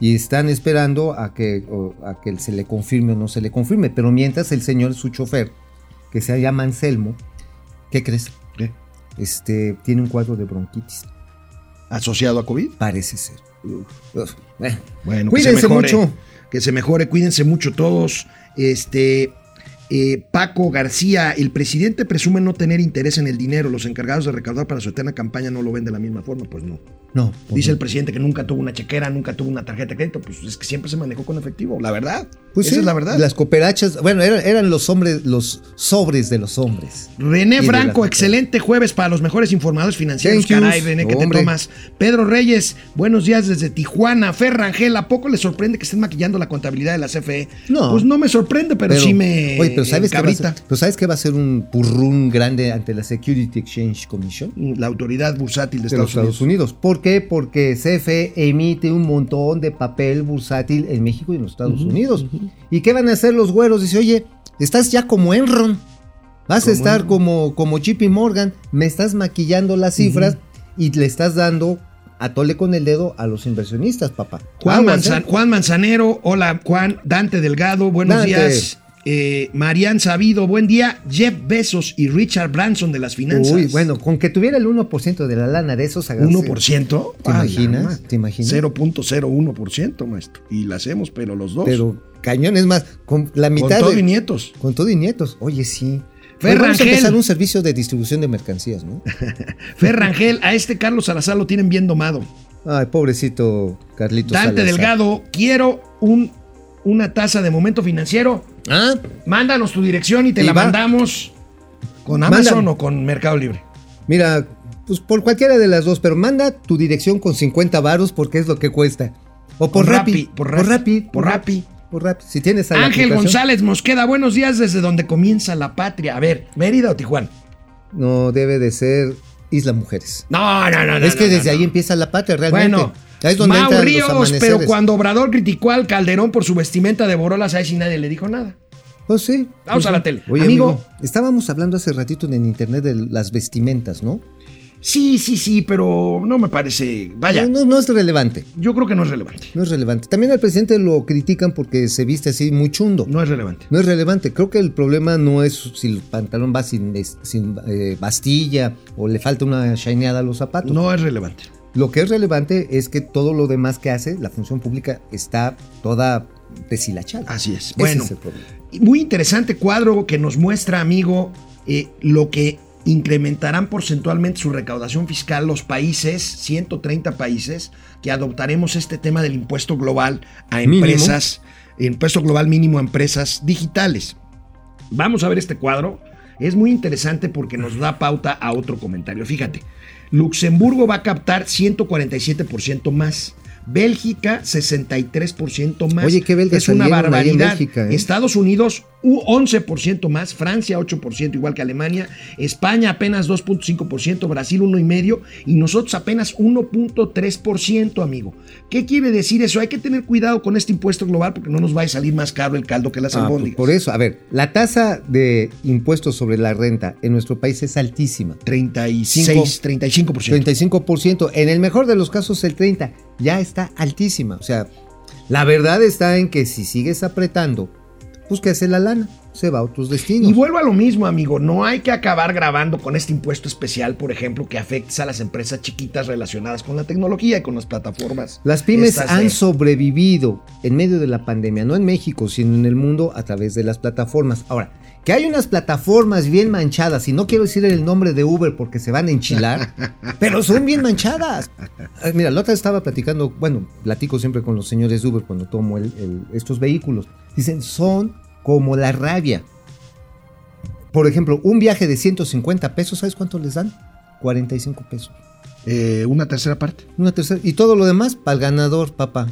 S2: Y están esperando a que, a que se le confirme o no se le confirme. Pero mientras el señor, su chofer, que se llama Anselmo, ¿qué crees?
S1: ¿Qué?
S2: Este, tiene un cuadro de bronquitis.
S1: ¿Asociado a COVID?
S2: Parece ser.
S1: Bueno,
S2: Cuídense
S1: que se mejore,
S2: mucho.
S1: Que se mejore, cuídense mucho todos. Este. Eh, Paco García, el presidente presume no tener interés en el dinero. Los encargados de recaudar para su eterna campaña no lo ven de la misma forma. Pues no.
S2: No,
S1: Dice el presidente que nunca tuvo una chequera, nunca tuvo una tarjeta de crédito. Pues es que siempre se manejó con efectivo. La verdad.
S2: Pues
S1: Esa
S2: sí,
S1: es la verdad.
S2: Las cooperachas, bueno, eran, eran los hombres, los sobres de los hombres.
S1: René Franco, excelente jueves para los mejores informadores financieros.
S2: Thank.
S1: Caray, René, que te
S2: Hombre.
S1: tomas. Pedro Reyes, buenos días desde Tijuana. Fer Rangel, ¿a poco le sorprende que estén maquillando la contabilidad de la CFE?
S2: No.
S1: Pues no me sorprende, pero, sí me.
S2: Oye, pero ¿sabes, qué va a ser, pero ¿sabes qué va a ser un purrún grande ante la Security Exchange Commission?
S1: La autoridad bursátil de
S2: de los
S1: Estados,
S2: Estados Unidos. ¿Por qué? Porque CFE emite un montón de papel bursátil en México y en los Estados Unidos. ¿Y qué van a hacer los güeros? Dice, oye, estás ya como Enron. Vas a estar
S1: Enron.
S2: como, como JP Morgan. Me estás maquillando las cifras y le estás dando a tole con el dedo a los inversionistas, papá.
S1: Juan,
S2: Aguas,
S1: Manzan-. Juan Manzanero, hola Juan, Dante Delgado, buenos
S2: Dante.
S1: días. Eh, Marian Sabido, buen día. Jeff Bezos y Richard Branson de las finanzas.
S2: Uy, bueno, con que tuviera el 1% de la lana de esos agarrarse-
S1: 1%.
S2: ¿Te
S1: Ah,
S2: imaginas? ¿Te imaginas?
S1: 0.01%, maestro. Y la hacemos, pero los dos.
S2: Pero cañones más, con la
S1: con
S2: mitad
S1: todo
S2: de-
S1: y nietos.
S2: Con todo y nietos. Oye, sí.
S1: Fer
S2: Oye, vamos a empezar un servicio de distribución de mercancías, ¿no?
S1: Fer Rangel, a este Carlos Salazar lo tienen bien domado.
S2: Ay, pobrecito Carlitos
S1: Dante
S2: Salazar.
S1: Delgado, quiero un, una taza de momento financiero.
S2: Ah,
S1: Mándanos tu dirección y te
S2: Y
S1: la
S2: va.
S1: mandamos con Amazon
S2: Mándame.
S1: o con Mercado Libre.
S2: mira, pues por cualquiera de las dos, pero manda tu dirección con 50 varos porque es lo que cuesta. O por,
S1: Por
S2: Rappi.
S1: Rappi, por
S2: Por
S1: Rappi, por Rappi.
S2: Por Rappi. Si tienes a
S1: Ángel González Mosqueda, buenos días desde donde comienza la patria. A ver, ¿Mérida o Tijuana?
S2: No, debe de ser Isla Mujeres.
S1: No, no, no, no.
S2: es que
S1: no,
S2: desde
S1: no,
S2: ahí empieza la patria realmente.
S1: Bueno, Mau Ríos, pero cuando Obrador criticó al Calderón por su vestimenta de Borolas, a él sí nadie le dijo nada.
S2: Pues sí.
S1: Vamos
S2: pues
S1: a la
S2: sí.
S1: tele.
S2: Oye,
S1: Amigo.
S2: amigo, estábamos hablando hace ratito en internet de las vestimentas, ¿no?
S1: Sí, sí, sí, pero no me parece. Vaya,
S2: No, no, no es relevante.
S1: yo creo que no es relevante.
S2: No es relevante. También al presidente lo critican porque se viste así muy chundo.
S1: No es relevante.
S2: No es relevante. Creo que el problema no es si el pantalón va sin, sin, eh, bastilla o le falta una shineada a los zapatos.
S1: No es relevante.
S2: Lo que es relevante es que todo lo demás que hace, la función pública, está toda deshilachada.
S1: Así es.
S2: Ese
S1: Bueno,
S2: es
S1: Muy interesante cuadro que nos muestra, amigo, eh, lo que incrementarán porcentualmente su recaudación fiscal los países, 130 países, que adoptaremos este tema del impuesto global a
S2: Mínimo.
S1: empresas, impuesto global mínimo a empresas digitales. Vamos a ver este cuadro. Es muy interesante porque nos da pauta a otro comentario. Fíjate, Luxemburgo va a captar 147% más. Bélgica 63% más.
S2: Oye, qué belgas
S1: es una barbaridad.
S2: Bélgica, ¿eh?
S1: Estados Unidos u- 11% más, Francia 8% igual que Alemania, España apenas 2.5%, Brasil 1,5% y nosotros apenas 1.3%, amigo. ¿Qué quiere decir eso? Hay que tener cuidado con este impuesto global porque no nos va a salir más caro el caldo que las
S2: Ah,
S1: albóndigas.
S2: por eso, a ver, la tasa de impuestos sobre la renta en nuestro país es altísima.
S1: 36, 35%.
S2: 35%, en el mejor de los casos el 30%, ya está altísima. O sea, la verdad está en que si sigues apretando, pues ¿qué hace la lana? Se va a otros destinos.
S1: Y vuelvo a lo mismo, amigo. No hay que acabar grabando con este impuesto especial, por ejemplo, que afecta a las empresas chiquitas relacionadas con la tecnología y con las plataformas.
S2: Las pymes han
S1: de-
S2: sobrevivido en medio de la pandemia, no en México, sino en el mundo a través de las plataformas. Ahora, que hay unas plataformas bien manchadas, y no quiero decir el nombre de Uber porque se van a enchilar, pero son bien manchadas. Mira, la otra estaba platicando, bueno, platico siempre con los señores de Uber cuando tomo el- el- estos vehículos. Dicen, son como la rabia. Por ejemplo, un viaje de 150 pesos, ¿sabes cuánto les dan? 45 pesos.
S1: Eh, una tercera parte.
S2: Una tercera. Y todo lo demás para el ganador, papá.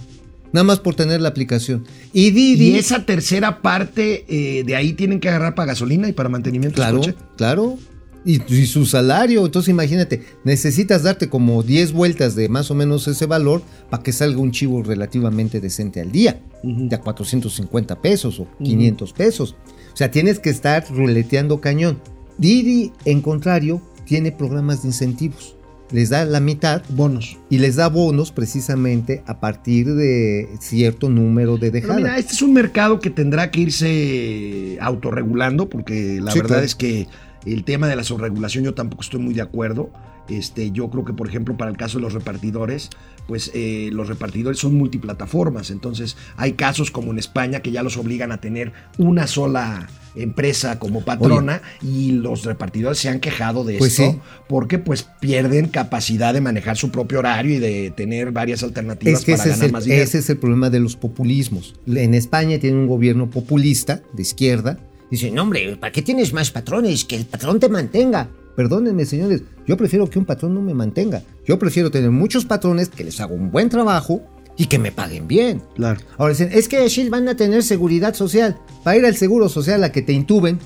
S2: Nada más por tener la aplicación. Y Didi.
S1: Y esa tercera parte, eh, de ahí tienen que agarrar para gasolina y para mantenimiento
S2: Claro,
S1: coche.
S2: claro. Y, y su salario. Entonces imagínate, necesitas darte como 10 vueltas de más o menos ese valor para que salga un chivo relativamente decente al día. De a 450 pesos o 500 pesos. O sea, tienes que estar ruleteando cañón. Didi, en contrario, tiene programas de incentivos. Les da la mitad
S1: Bonos.
S2: y les da bonos precisamente a partir de cierto número de
S1: Pero
S2: dejadas.
S1: mira, este es un mercado que tendrá que irse autorregulando, porque la
S2: Sí,
S1: verdad
S2: claro.
S1: es que el tema de la sobregulación yo tampoco estoy muy de acuerdo. Este, yo creo que, por ejemplo, para el caso de los repartidores, pues eh, los repartidores son multiplataformas. Entonces, hay casos como en España que ya los obligan a tener una sola empresa como patrona y los repartidores se han quejado de
S2: Pues
S1: esto
S2: sí.
S1: porque pues pierden capacidad de manejar su propio horario y de tener varias alternativas
S2: Es que
S1: para ganar
S2: el,
S1: más dinero.
S2: ese es el problema de los populismos. En España tiene un gobierno populista de izquierda. Dice, no hombre, ¿para qué tienes más patrones? Que el patrón te mantenga. Perdónenme, señores, yo prefiero que un patrón no me mantenga. Yo prefiero tener muchos patrones que les hago un buen trabajo y que me paguen bien.
S1: Claro.
S2: Ahora dicen, es que Shield van a tener seguridad social. Para ir al seguro social a que te intuben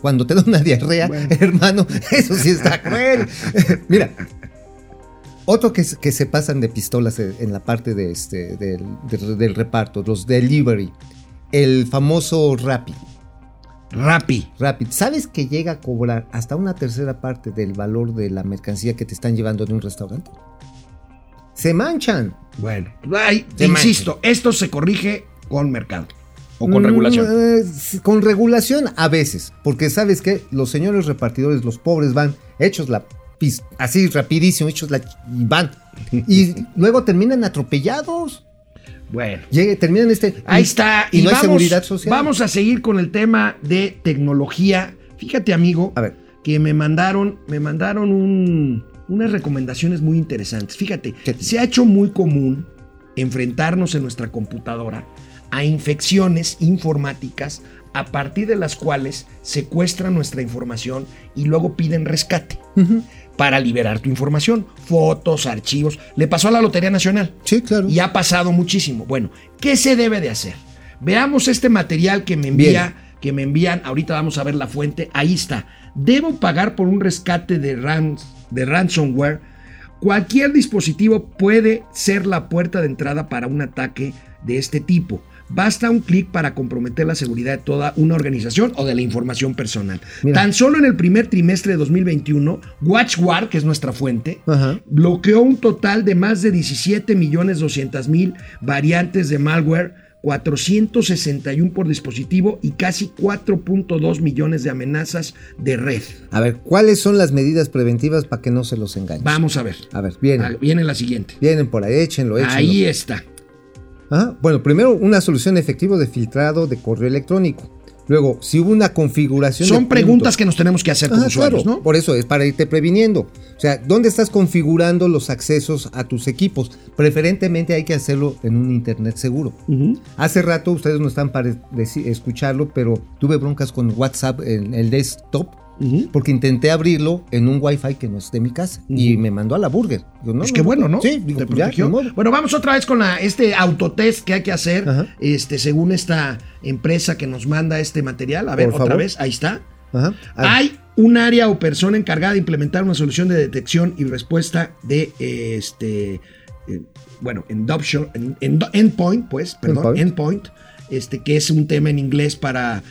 S2: cuando te da una diarrea,
S1: Bueno.
S2: hermano, eso sí está cruel. Mira, otro que, se- que se pasan de pistolas en en la parte de este, del, del- del reparto, los delivery, el famoso Rappi.
S1: Rappi.
S2: Rapid, ¿sabes que llega a cobrar hasta una tercera parte del valor de la mercancía que te están llevando de un restaurante? Se manchan.
S1: Bueno, ay,
S2: Se
S1: insisto, esto se corrige con mercado o con
S2: Mm,
S1: regulación.
S2: eh, con regulación a veces, porque sabes que los señores repartidores, los pobres van hechos la así rapidísimo, hechos la y van y luego terminan atropellados.
S1: Bueno,
S2: Llegue, terminan este
S1: ahí
S2: y-
S1: está.
S2: y, no hay
S1: vamos,
S2: seguridad social.
S1: Vamos a seguir con el tema de tecnología. Fíjate, amigo,
S2: a ver,
S1: que me mandaron, me mandaron un- unas recomendaciones muy interesantes. Fíjate,
S2: ¿Qué?
S1: se ha hecho muy común enfrentarnos en nuestra computadora a infecciones informáticas a partir de las cuales secuestran nuestra información y luego piden rescate para liberar tu información, fotos, archivos. Le pasó a la Lotería Nacional
S2: sí, claro.
S1: y ha pasado muchísimo. Bueno, ¿qué se debe de hacer? Veamos este material que me envía, que me envían. Ahorita vamos a ver la fuente. Ahí está. Debo pagar por un rescate de, rans- de ransomware. Cualquier dispositivo puede ser la puerta de entrada para un ataque de este tipo. Basta un clic para comprometer la seguridad de toda una organización o de la información personal.
S2: Mira.
S1: Tan solo en el primer trimestre de 2021, WatchGuard, que es nuestra fuente,
S2: Ajá.
S1: bloqueó un total de más de 17 millones 200 mil variantes de malware, 461 por dispositivo y casi 4.2 millones de amenazas de red.
S2: A ver, ¿cuáles son las medidas preventivas para que no se los engañen?
S1: Vamos a ver.
S2: A ver, vienen.
S1: Viene la siguiente.
S2: Vienen por ahí, échenlo, échenlo.
S1: Ahí está.
S2: Bueno, primero una solución efectiva de filtrado de correo electrónico. Luego, si hubo una configuración.
S1: Son
S2: de
S1: preguntas
S2: puntos-
S1: que nos tenemos que hacer como
S2: Ah,
S1: usuarios,
S2: claro,
S1: ¿no?
S2: Por eso es para irte previniendo. O sea, ¿dónde estás configurando los accesos a tus equipos? Preferentemente hay que hacerlo en un internet seguro. Hace rato ustedes no están para escucharlo, pero tuve broncas con WhatsApp en el desktop Porque intenté abrirlo en un Wi-Fi que no es de mi casa y me mandó a la burger. No,
S1: Pues
S2: no,
S1: qué bueno, ¿no?
S2: Sí, digo,
S1: Te
S2: pues ya.
S1: Bueno, vamos otra vez con la, este autotest que hay que hacer,
S2: Ajá.
S1: este, según esta empresa que nos manda este material. A ver,
S2: Por
S1: otra
S2: favor.
S1: vez, ahí está.
S2: Ajá.
S1: Hay un área o persona encargada de implementar una solución de detección y respuesta de este, eh, bueno, endoption- en- en- endpoint, pues, perdón,
S2: Endpoint.
S1: endpoint, este, que es un tema en inglés para,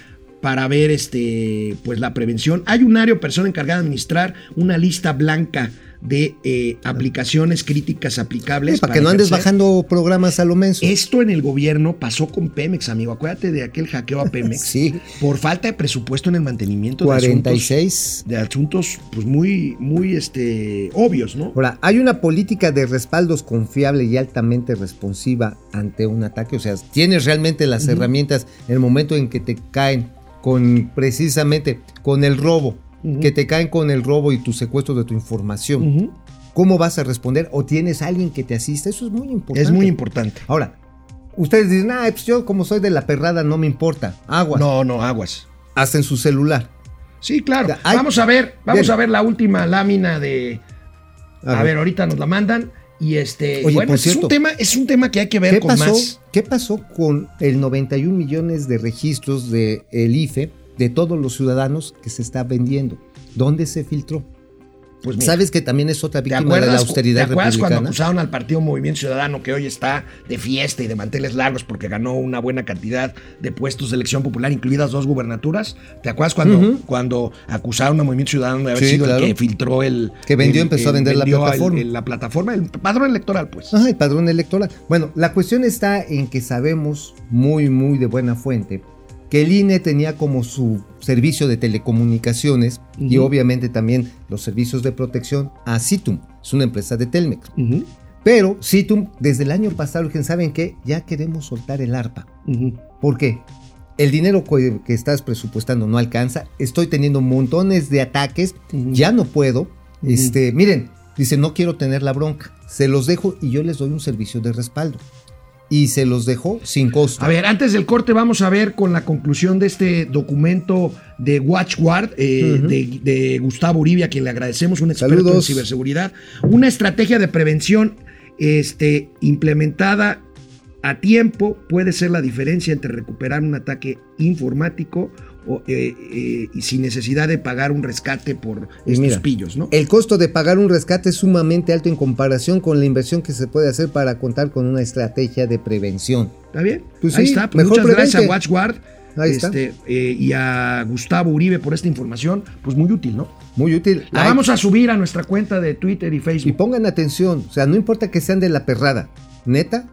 S1: para ver este, pues, la prevención. Hay un área o persona encargada de administrar una lista blanca de eh, aplicaciones críticas aplicables.
S2: sí, para que no andes
S1: ejercer.
S2: bajando programas a lo menso.
S1: Esto en el gobierno pasó con Pemex, amigo. Acuérdate de aquel hackeo a Pemex.
S2: Sí.
S1: Por falta de presupuesto en el mantenimiento de asuntos
S2: 46.
S1: de asuntos pues muy muy este obvios, ¿no?
S2: Ahora, hay una política de respaldos confiable y altamente responsiva ante un ataque. O sea, tienes realmente las herramientas en el momento en que te caen con precisamente con el robo, que te caen con el robo y tu secuestro de tu información. ¿Cómo vas a responder? ¿O tienes alguien que te asista? Eso es muy importante.
S1: Es muy importante.
S2: Ahora, ustedes dicen, ah, pues yo como soy de la perrada no me importa. Aguas.
S1: No, no, aguas.
S2: Hasta en su celular.
S1: Sí, claro.
S2: Hay-
S1: vamos a ver, vamos
S2: Bien.
S1: a ver la última lámina de
S2: A
S1: a,
S2: ver.
S1: ver. ahorita nos la mandan y este
S2: Oye,
S1: bueno,
S2: por
S1: es un tema es un tema que hay que ver
S2: ¿Qué
S1: con
S2: pasó,
S1: más.
S2: ¿Qué pasó con el 91 millones de registros del IFE de todos los ciudadanos que se está vendiendo? ¿Dónde se filtró?
S1: Pues mira,
S2: ¿Sabes que también es otra
S1: ¿Te
S2: víctima de la
S1: acuerdas,
S2: austeridad
S1: ¿Te acuerdas cuando
S2: republicana?
S1: acusaron al Partido Movimiento Ciudadano que hoy está de fiesta y de manteles largos porque ganó una buena cantidad de puestos de elección popular, incluidas dos gubernaturas? ¿Te acuerdas cuando, cuando acusaron a Movimiento Ciudadano de haber
S2: Sí,
S1: sido
S2: claro.
S1: el que filtró el...
S2: Que vendió,
S1: el-
S2: empezó a vender la plataforma.
S1: el- la plataforma, el padrón electoral, pues.
S2: Ajá, el padrón electoral. Bueno, la cuestión está en que sabemos muy, muy de buena fuente que el INE tenía como su servicio de telecomunicaciones y obviamente también los servicios de protección a Citum, es una empresa de Telmex. Pero Citum, desde el año pasado, ¿saben qué? Ya queremos soltar el ARPA.
S1: ujú.
S2: ¿Por qué? El dinero que que estás presupuestando no alcanza. Estoy teniendo montones de ataques. Ya no puedo. Este, miren, dice, no quiero tener la bronca. Se los dejo y yo les doy un servicio de respaldo. Y se los dejo sin costo.
S1: A ver, antes del corte vamos a ver con la conclusión de este documento de WatchGuard eh, de, de Gustavo Uribe, a quien le agradecemos, un experto en
S2: Saludos.
S1: ciberseguridad, una estrategia de prevención este, implementada a tiempo puede ser la diferencia entre recuperar un ataque informático o, eh, eh, y sin necesidad de pagar un rescate por
S2: Y
S1: estos
S2: mira,
S1: pillos, ¿no?
S2: El costo de pagar un rescate es sumamente alto en comparación con la inversión que se puede hacer para contar con una estrategia de prevención.
S1: ¿Está bien?
S2: Pues
S1: Ahí
S2: sí,
S1: está. Pues muchas gracias a. WatchGuard este, eh, y a Gustavo Uribe por esta información. Pues muy útil, ¿no?
S2: Muy útil.
S1: La vamos a subir a nuestra cuenta de Twitter y
S2: Y
S1: Facebook.
S2: pongan atención, o sea, no importa que sean de la perrada, neta,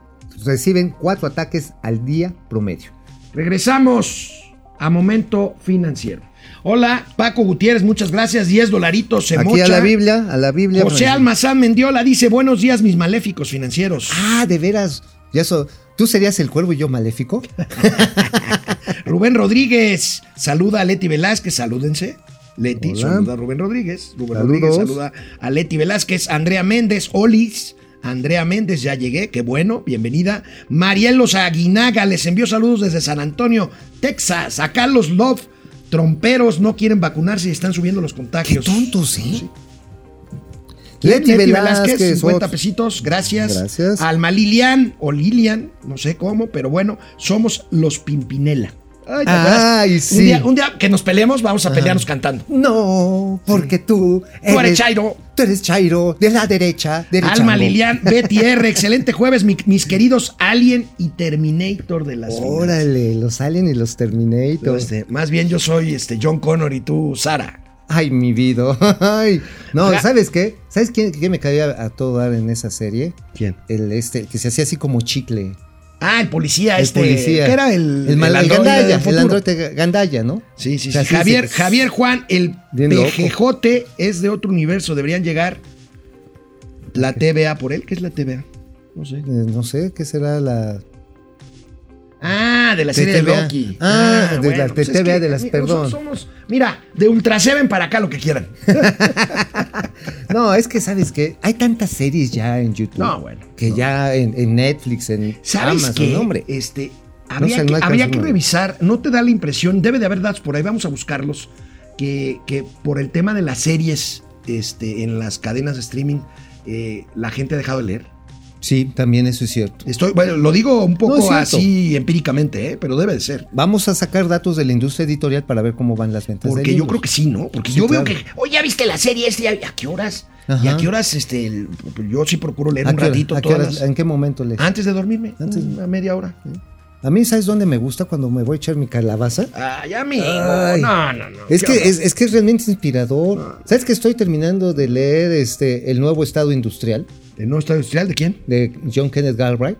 S2: reciben cuatro ataques al día promedio.
S1: Regresamos a Momento Financiero. Hola, Paco Gutiérrez, muchas gracias. 10 dolaritos se
S2: Aquí
S1: mocha.
S2: a la Biblia, a la Biblia.
S1: José
S2: Francisco.
S1: Almazán Mendiola dice, buenos días, mis maléficos financieros.
S2: Ah, de veras. Ya so, ¿Tú serías el cuervo y yo maléfico?
S1: Rubén Rodríguez, saluda a Leti Velázquez, salúdense. Leti,
S2: Hola.
S1: saluda a Rubén Rodríguez. Rubén
S2: Saludos.
S1: Rodríguez saluda a Leti Velázquez. Andrea Méndez, Olis. Andrea Méndez, ya llegué, qué bueno, bienvenida. Marielos Aguinaga les envió saludos desde San Antonio, Texas. A Carlos Love, tromperos no quieren vacunarse y están subiendo los
S2: Qué
S1: contagios.
S2: tontos, ¿eh?
S1: Leti,
S2: Leti
S1: Velázquez,
S2: Velázquez,
S1: 50
S2: otro.
S1: pesitos, gracias.
S2: Gracias.
S1: Alma Lilian o Lilian, no sé cómo, pero bueno, somos los Pimpinela. Ay,
S2: sí.
S1: día, un día que nos peleemos, vamos a pelearnos cantando.
S2: No, porque tú
S1: Tú eres Chairo.
S2: Tú eres Chairo, de la derecha, derecha.
S1: Alma Lilian, Betty R, excelente jueves, mi- mis queridos Alien y Terminator de las vidas.
S2: Órale, los Alien y los Terminator.
S1: Este, más bien yo soy este, John Connor y tú, Sara.
S2: Ay, mi vida. Ay. No,
S1: Oiga.
S2: ¿sabes qué? ¿Sabes quién, quién me caía a todo dar en esa serie?
S1: ¿Quién?
S2: El este, que se hacía así como chicle.
S1: Ah, el policía,
S2: El
S1: este.
S2: policía.
S1: ¿Qué era el,
S2: el, el
S1: androide
S2: Gandaya, el androide Gandaya, ¿no?
S1: Sí, sí,
S2: O sea,
S1: sí. Javier, Javier Juan, el pejejote es de otro universo. Deberían llegar la TVA por él. ¿Qué es la TVA? No sé.
S2: Eh, no sé, ¿qué será la...?
S1: Ah, de la serie de. Loki.
S2: Ah, de la
S1: pues es
S2: TVA
S1: que,
S2: de las-
S1: mira,
S2: perdón.
S1: Somos, somos- mira, de Ultra Seven para acá lo que quieran.
S2: No, es que, ¿sabes qué? Hay tantas series ya en YouTube.
S1: No, bueno,
S2: Que
S1: no.
S2: ya en, en Netflix, en
S1: ¿Sabes
S2: Amazon,
S1: qué?
S2: hombre.
S1: Este, habría,
S2: sé,
S1: que, habría que revisar, no te da la impresión, debe de haber datos por ahí, vamos a buscarlos, que, que por el tema de las series este, en las cadenas de streaming, eh, la gente ha dejado de leer.
S2: Sí, también eso es cierto.
S1: Estoy, bueno, lo digo un poco así empíricamente, ¿eh? pero debe de ser.
S2: Vamos a sacar datos de la industria editorial para ver cómo van las ventas de
S1: Porque yo creo que sí, ¿no? Porque
S2: Sí,
S1: yo veo que, oye, ¿ya viste la serie esta? ¿Y ¿A qué horas? ¿Y a qué horas? Este, el- yo sí procuro leer
S2: ¿A
S1: un
S2: hora-
S1: ratito
S2: a qué
S1: todas
S2: horas-
S1: las-
S2: ¿En qué momento lees?
S1: Antes de dormirme,
S2: Antes-
S1: una media hora.
S2: A mí, ¿sabes dónde me gusta cuando me voy a echar mi calabaza?
S1: Ay, amigo.
S2: Ay.
S1: No, no, no.
S2: Es que es, es que es realmente inspirador. ¿Sabes que estoy terminando de leer este El nuevo estado industrial
S1: ¿El nuevo estado industrial de quién?
S2: de John Kenneth Galbraith?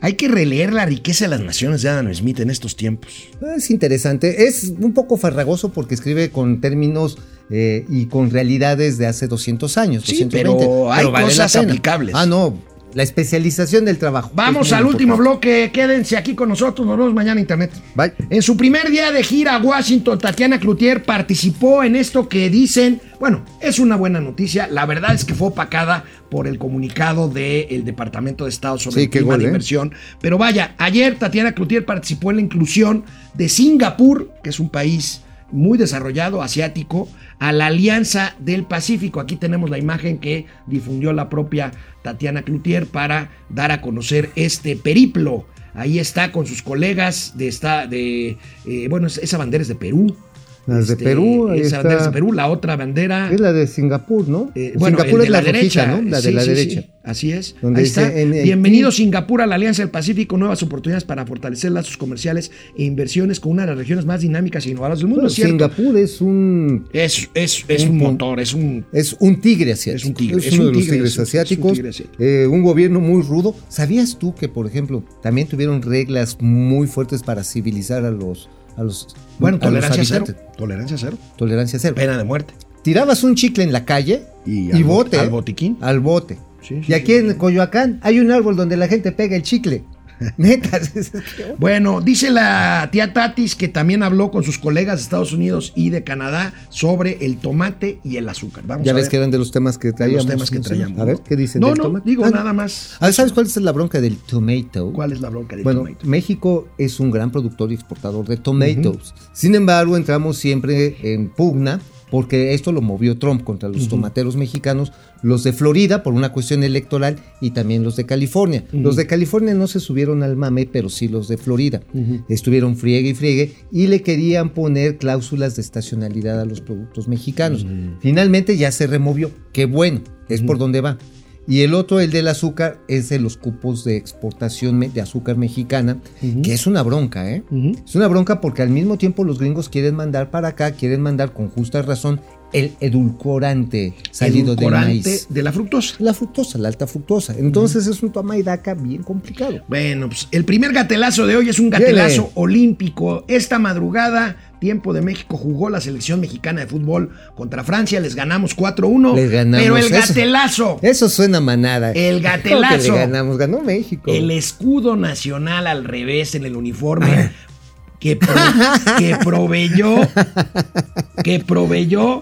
S1: Hay que releer la riqueza de las naciones de Adam Smith en estos tiempos.
S2: Es interesante. Es un poco farragoso porque escribe con términos eh, y con realidades de hace 200 años.
S1: Sí,
S2: 220,
S1: pero hay
S2: vale
S1: cosas aplicables.
S2: Ah, no. La especialización del trabajo.
S1: Vamos al último bloque. Quédense aquí con nosotros. Nos vemos mañana en internet.
S2: Bye.
S1: En su primer día de gira a Washington, Tatiana Cloutier participó en esto que dicen, bueno, es una buena noticia. La verdad es que fue opacada por el comunicado del Departamento de Estado sobre
S2: Sí,
S1: el clima
S2: gol,
S1: de
S2: ¿eh?
S1: inversión. Pero vaya, ayer Tatiana Cloutier participó en la inclusión de Singapur, que es un país muy desarrollado, asiático, a la Alianza del Pacífico. Aquí tenemos la imagen que difundió la propia Tatiana Cloutier para dar a conocer este periplo. Ahí está con sus colegas de esta, de, eh, bueno, es- esa bandera es de Perú.
S2: Las de
S1: Este,
S2: Perú, ahí
S1: Esa bandera es de
S2: está.
S1: Perú, la otra bandera.
S2: Es la de Singapur, ¿no?
S1: eh, bueno,
S2: Singapur es
S1: de
S2: la,
S1: la,
S2: rojita,
S1: derecha,
S2: ¿no? La de
S1: Sí,
S2: la
S1: sí,
S2: derecha.
S1: sí, así es.
S2: Donde
S1: Ahí
S2: dice,
S1: está.
S2: en- en-
S1: Bienvenido Singapur a la Alianza del Pacífico, nuevas oportunidades para fortalecer lazos comerciales e inversiones con una de las regiones más dinámicas e innovadoras del mundo.
S2: Bueno. Singapur es un
S1: Es, es, es un
S2: Un-
S1: motor, es un...
S2: Es un tigre asiático.
S1: Es un tigre,
S2: Es
S1: es
S2: uno
S1: un
S2: de los
S1: tigre,
S2: tigres asiáticos.
S1: tigre asiático.
S2: eh, un gobierno muy rudo. ¿Sabías tú que, por ejemplo, también tuvieron reglas muy fuertes para civilizar a los. A los
S1: Bueno,
S2: a los
S1: tolerancia cero. Tolerancia cero.
S2: Tolerancia cero.
S1: Pena de muerte.
S2: Tirabas un chicle en la calle
S1: Y al bo-
S2: bote.
S1: al botiquín.
S2: Al bote.
S1: Sí, sí,
S2: y aquí
S1: sí,
S2: en Coyoacán hay un árbol donde la gente pega el chicle. Neta. es- es-
S1: Bueno, dice la tía Tatis que también habló con sus colegas de Estados Unidos y de Canadá sobre el tomate y el azúcar. Vamos
S2: ya
S1: a
S2: ves
S1: ver
S2: que eran de los temas que traíamos.
S1: los temas que
S2: ¿no?
S1: traíamos.
S2: A ver, ¿qué dicen
S1: No,
S2: del
S1: no,
S2: tomate?
S1: digo
S2: Ah,
S1: nada más.
S2: ¿Sabes cuál es la bronca del tomato?
S1: ¿Cuál es la bronca de
S2: Bueno,
S1: tomate?
S2: México es un gran productor y exportador de tomatoes. Sin embargo, entramos siempre en pugna porque esto lo movió Trump contra los tomateros mexicanos, los de Florida por una cuestión electoral y también los de California. Los de California no se subieron al mame, pero sí los de Florida. Estuvieron friegue y friegue y le querían poner cláusulas de estacionalidad a los productos mexicanos. Finalmente ya se removió. Qué bueno, es por donde va. Y el otro, el del azúcar, es de los cupos de exportación de azúcar mexicana, que es una bronca, ¿eh? Es una bronca porque al mismo tiempo los gringos quieren mandar para acá, quieren mandar con justa razón el edulcorante salido
S1: Edulcorante
S2: maíz.
S1: de la fructosa.
S2: La fructosa, la alta fructosa. Entonces es un toma y daca bien complicado.
S1: Bueno, pues el primer gatelazo de hoy es un gatelazo olímpico. Esta madrugada, Tiempo de México jugó la selección mexicana de fútbol contra Francia. Les ganamos 4-1.
S2: Les ganamos.
S1: Pero el
S2: Eso-
S1: gatelazo,
S2: Eso suena manada.
S1: El
S2: ¿Cómo que
S1: gatelazo.
S2: le ganamos, ganó México.
S1: el escudo nacional al revés en el uniforme que, pro- que proveyó que proveyó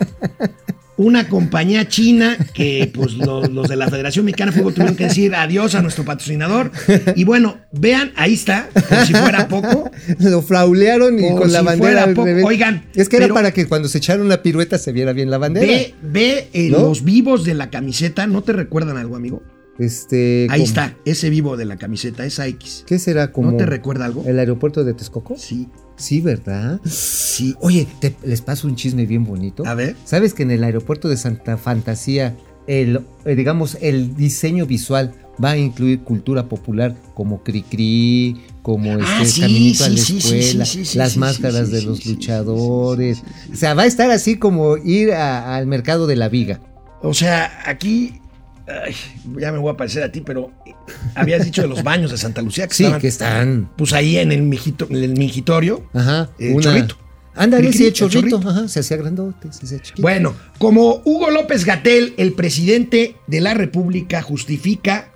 S1: una compañía china que pues los, los de la Federación Mexicana de Fútbol tuvieron que decir adiós a nuestro patrocinador y bueno vean ahí está como si fuera poco
S2: Lo fraulearon y con la
S1: si
S2: bandera.
S1: fuera poco. Oigan,
S2: Es que era para que cuando se echaron la pirueta se viera bien la bandera.
S1: ve ve eh,
S2: ¿No?
S1: los vivos de la camiseta no te recuerdan algo amigo
S2: Este.
S1: ahí está ese vivo de la camiseta esa X
S2: ¿Qué será como?
S1: ¿No te recuerda algo?
S2: ¿El aeropuerto de Texcoco?
S1: Sí.
S2: Sí, ¿verdad?
S1: Sí.
S2: Oye, te- les paso un chisme bien bonito.
S1: A ver.
S2: ¿Sabes que en el aeropuerto de Santa Fantasía, el, eh, digamos, el diseño visual va a incluir cultura popular como Cricri, como
S1: Ah,
S2: este
S1: sí,
S2: Caminito a la Escuela,
S1: sí,
S2: las máscaras de los luchadores. O sea, va a estar así como ir a- al mercado de la viga.
S1: O sea, aquí. Ay, ya me voy a parecer a ti, pero eh, habías dicho de los baños de Santa Lucía que
S2: Sí,
S1: estaban
S2: que están.
S1: pues ahí en el, mijito, en el mingitorio.
S2: Ajá.
S1: Eh, chorrito.
S2: Ándale, sí, chorrito.
S1: chorrito.
S2: Ajá, se hacía grandote, se hacía chiquito.
S1: Bueno, como Hugo López Gatel, el presidente de la República, justifica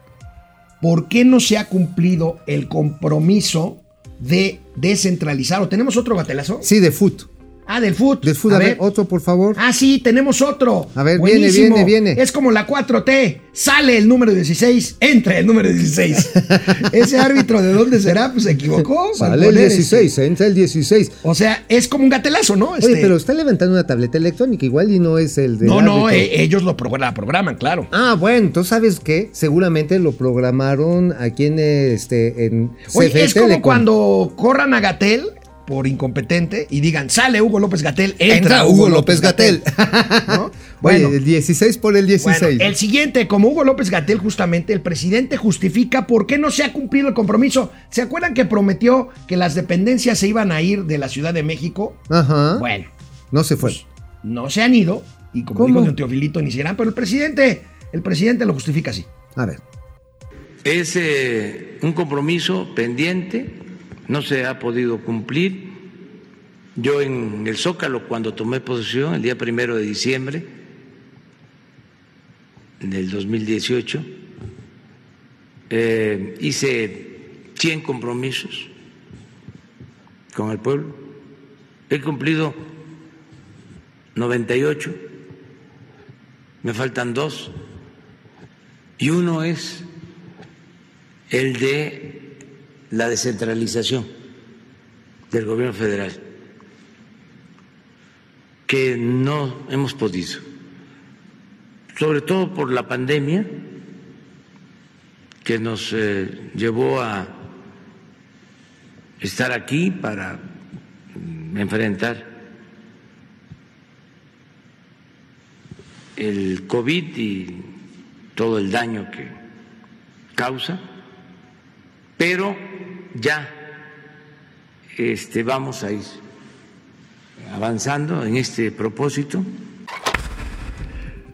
S1: por qué no se ha cumplido el compromiso de descentralizar. ¿O tenemos otro gatelazo?
S2: Sí, de foot.
S1: Ah, del foot.
S2: De foot, a, ver, otro, por favor.
S1: Ah, sí, tenemos otro.
S2: A ver, viene,
S1: Buenísimo.
S2: viene, viene.
S1: Es como la 4T. Sale el número 16, entra el número 16. Ese árbitro, ¿de dónde será? Pues se equivocó. al
S2: Sale el
S1: poner
S2: 16,
S1: este.
S2: entra el 16.
S1: O sea, es como un gatelazo, ¿no?
S2: Oye,
S1: Este-
S2: pero está levantando una tableta electrónica, igual y no es el de.
S1: No, no, eh, ellos lo la programan, claro.
S2: Ah, bueno, entonces sabes qué, seguramente lo programaron aquí en este en
S1: Oye, es como cuando corran a Gatel por incompetente y digan, sale Hugo López Gatel, entra,
S2: entra Hugo López Gatel.
S1: ¿No?
S2: Bueno,
S1: Bueno,
S2: el 16 por el 16.
S1: bueno, el siguiente, como Hugo López Gatel, justamente, el presidente justifica por qué no se ha cumplido el compromiso. ¿Se acuerdan que prometió que las dependencias se iban a ir de la Ciudad de México?
S2: Ajá.
S1: Bueno,
S2: no se fue.
S1: pues no se han ido, y como
S2: ¿Cómo?
S1: dijo don Teofilito, ni se irán, pero el presidente, el presidente lo justifica así.
S2: A ver.
S5: Es eh, un compromiso pendiente, no se ha podido cumplir. Yo en el Zócalo, cuando tomé posesión, el día primero de diciembre del 2018, eh, hice 100 compromisos con el pueblo. He cumplido 98, me faltan dos, y uno es el de la descentralización del gobierno federal, que no hemos podido, sobre todo por la pandemia que nos eh, llevó a estar aquí para mm, enfrentar el COVID y todo el daño que causa, pero ya este, vamos a ir avanzando en este propósito.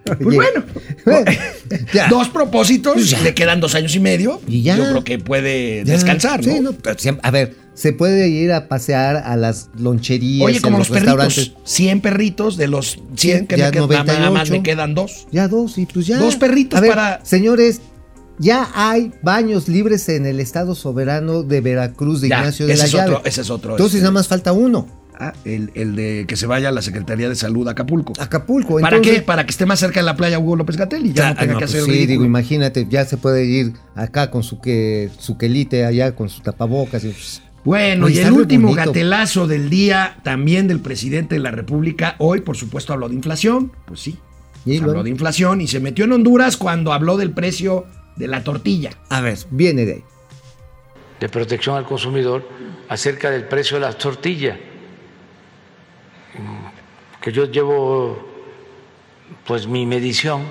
S1: Pues bueno,
S2: ya.
S1: dos propósitos,
S2: Pues ya.
S1: le quedan dos años y medio.
S2: Y ya.
S1: Yo creo que puede
S2: Ya.
S1: descansar, ¿no?
S2: Sí, no, pero siempre- a ver, se puede ir a pasear a las loncherías.
S1: Oye, como
S2: a
S1: los, perritos, 100 perritos de los 100 que
S2: Ya
S1: me quedan, nada
S2: 98.
S1: más me quedan dos.
S2: Ya dos, y pues ya.
S1: Dos perritos
S2: A ver,
S1: para-
S2: Señores, ya hay baños libres en el estado soberano de Veracruz de
S1: Ya,
S2: Ignacio de
S1: ese
S2: la
S1: es
S2: Llave.
S1: otro- ese es otro,
S2: Entonces
S1: este.
S2: nada más falta uno.
S1: Ah, el, el de que se vaya a la Secretaría de Salud a Acapulco.
S2: Acapulco.
S1: ¿Para
S2: entonces-
S1: qué? Para que esté más cerca de la playa Hugo López Gatel y ya
S2: Ah,
S1: no tenga
S2: no,
S1: que
S2: pues
S1: hacer
S2: sí,
S1: ridículo.
S2: digo, imagínate, ya se puede ir acá con su que su quelite allá con su tapabocas. y, pues,
S1: Bueno, y el último
S2: bonito.
S1: gatelazo del día, también del presidente de la República, hoy por supuesto habló de inflación, pues sí,
S2: Y
S1: habló
S2: luego-
S1: de inflación y se metió en Honduras cuando habló del precio de la tortilla.
S2: A ver, viene de ahí.
S5: de protección al consumidor acerca del precio de las tortillas. Mm, Que yo llevo pues mi medición,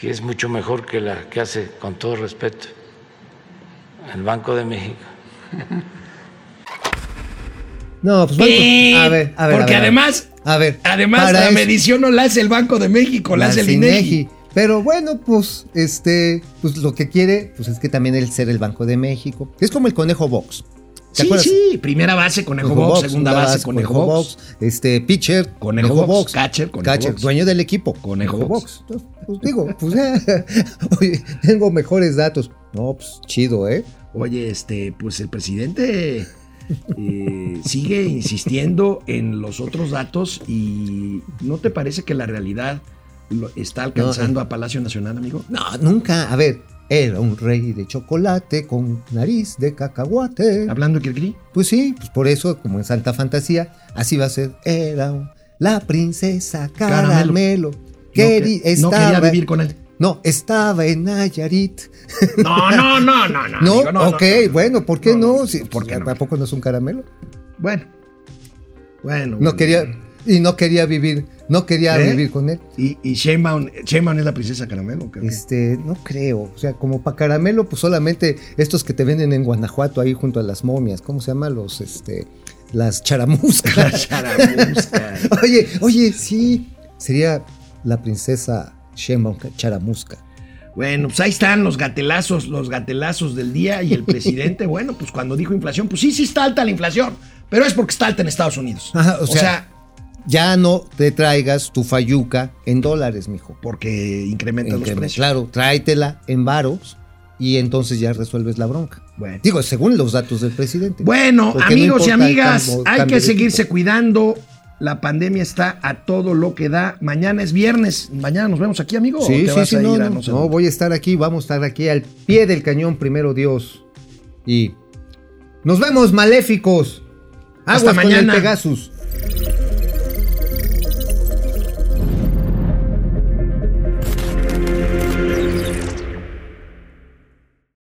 S5: que es mucho mejor que la que hace, con todo respeto, el Banco de México.
S2: No, pues a ver, a ver.
S1: porque
S2: a ver,
S1: además-
S2: a ver,
S1: Además,
S2: para
S1: la
S2: eso-
S1: medición no la hace el Banco de México, la, hace el INEGI.
S2: Pero bueno, pues, este, pues lo que quiere, pues es que también él ser el Banco de México. Es como el conejo box. ¿Te
S1: Sí,
S2: acuerdas?
S1: sí, primera base, Conejo, Box, segunda base, Conejo, Box.
S2: este pitcher,
S1: Conejo Box, catcher, Conejo Box.
S2: dueño del equipo,
S1: Conejo Box.
S2: Entonces, Pues digo, pues oye, tengo mejores datos. No, pues chido, ¿eh?
S1: Oye, este, pues el presidente eh, sigue insistiendo en los otros datos y ¿no te parece que la realidad lo- está alcanzando a Palacio Nacional, amigo?
S2: No, nunca, a ver, era un rey de chocolate con nariz de cacahuate.
S1: Hablando de Kirkiri.
S2: Pues sí, pues por eso, como en Santa Fantasía, así va a ser. Era un- la princesa
S1: Caramelo.
S2: caramelo.
S1: No,
S2: que
S1: no quería vivir con él.
S2: No, estaba en Nayarit.
S1: No, no, no, no, no.
S2: No,
S1: amigo, no,
S2: ok,
S1: no, no.
S2: bueno, ¿por qué
S1: No,
S2: Sí,
S1: ¿por qué no?
S2: ¿A poco no es un caramelo?
S1: Bueno. Bueno.
S2: No quería, y no quería vivir, no quería
S1: ¿Eh?
S2: vivir con él.
S1: Y, y Sheinbaum, Sheinbaum es la princesa caramelo. creo.
S2: Este, no creo. O sea, como para caramelo, pues solamente estos que te venden en Guanajuato ahí junto a las momias. ¿Cómo se llaman los, este, las charamuscas?
S1: La charamusca.
S2: oye, oye, sí. Sería la princesa Sheinbaum Charamusca.
S1: Bueno, pues ahí están los gatelazos, los gatelazos del día y el presidente, bueno, pues cuando dijo inflación, pues sí, sí está alta la inflación, pero es porque está alta en Estados Unidos.
S2: Ajá, o
S1: o,
S2: sea-
S1: sea,
S2: Ya no te traigas tu fayuca en dólares, mijo.
S1: porque incrementa los precios.
S2: Claro, tráetela en varos y entonces ya resuelves la bronca.
S1: Bueno.
S2: Digo, según los datos del presidente.
S1: Bueno,
S2: no
S1: amigos y amigas,
S2: cambio-
S1: hay
S2: cambio
S1: que seguirse cuidando. La pandemia está a todo lo que da. Mañana es viernes. Mañana nos vemos aquí, amigo. ¿O
S2: Sí, sí, sí, no, no, voy a estar aquí, vamos a estar aquí al pie del cañón, primero Dios. Y nos vemos maléficos.
S1: Hasta
S2: Aguas con el
S1: mañana.
S2: Pegasus.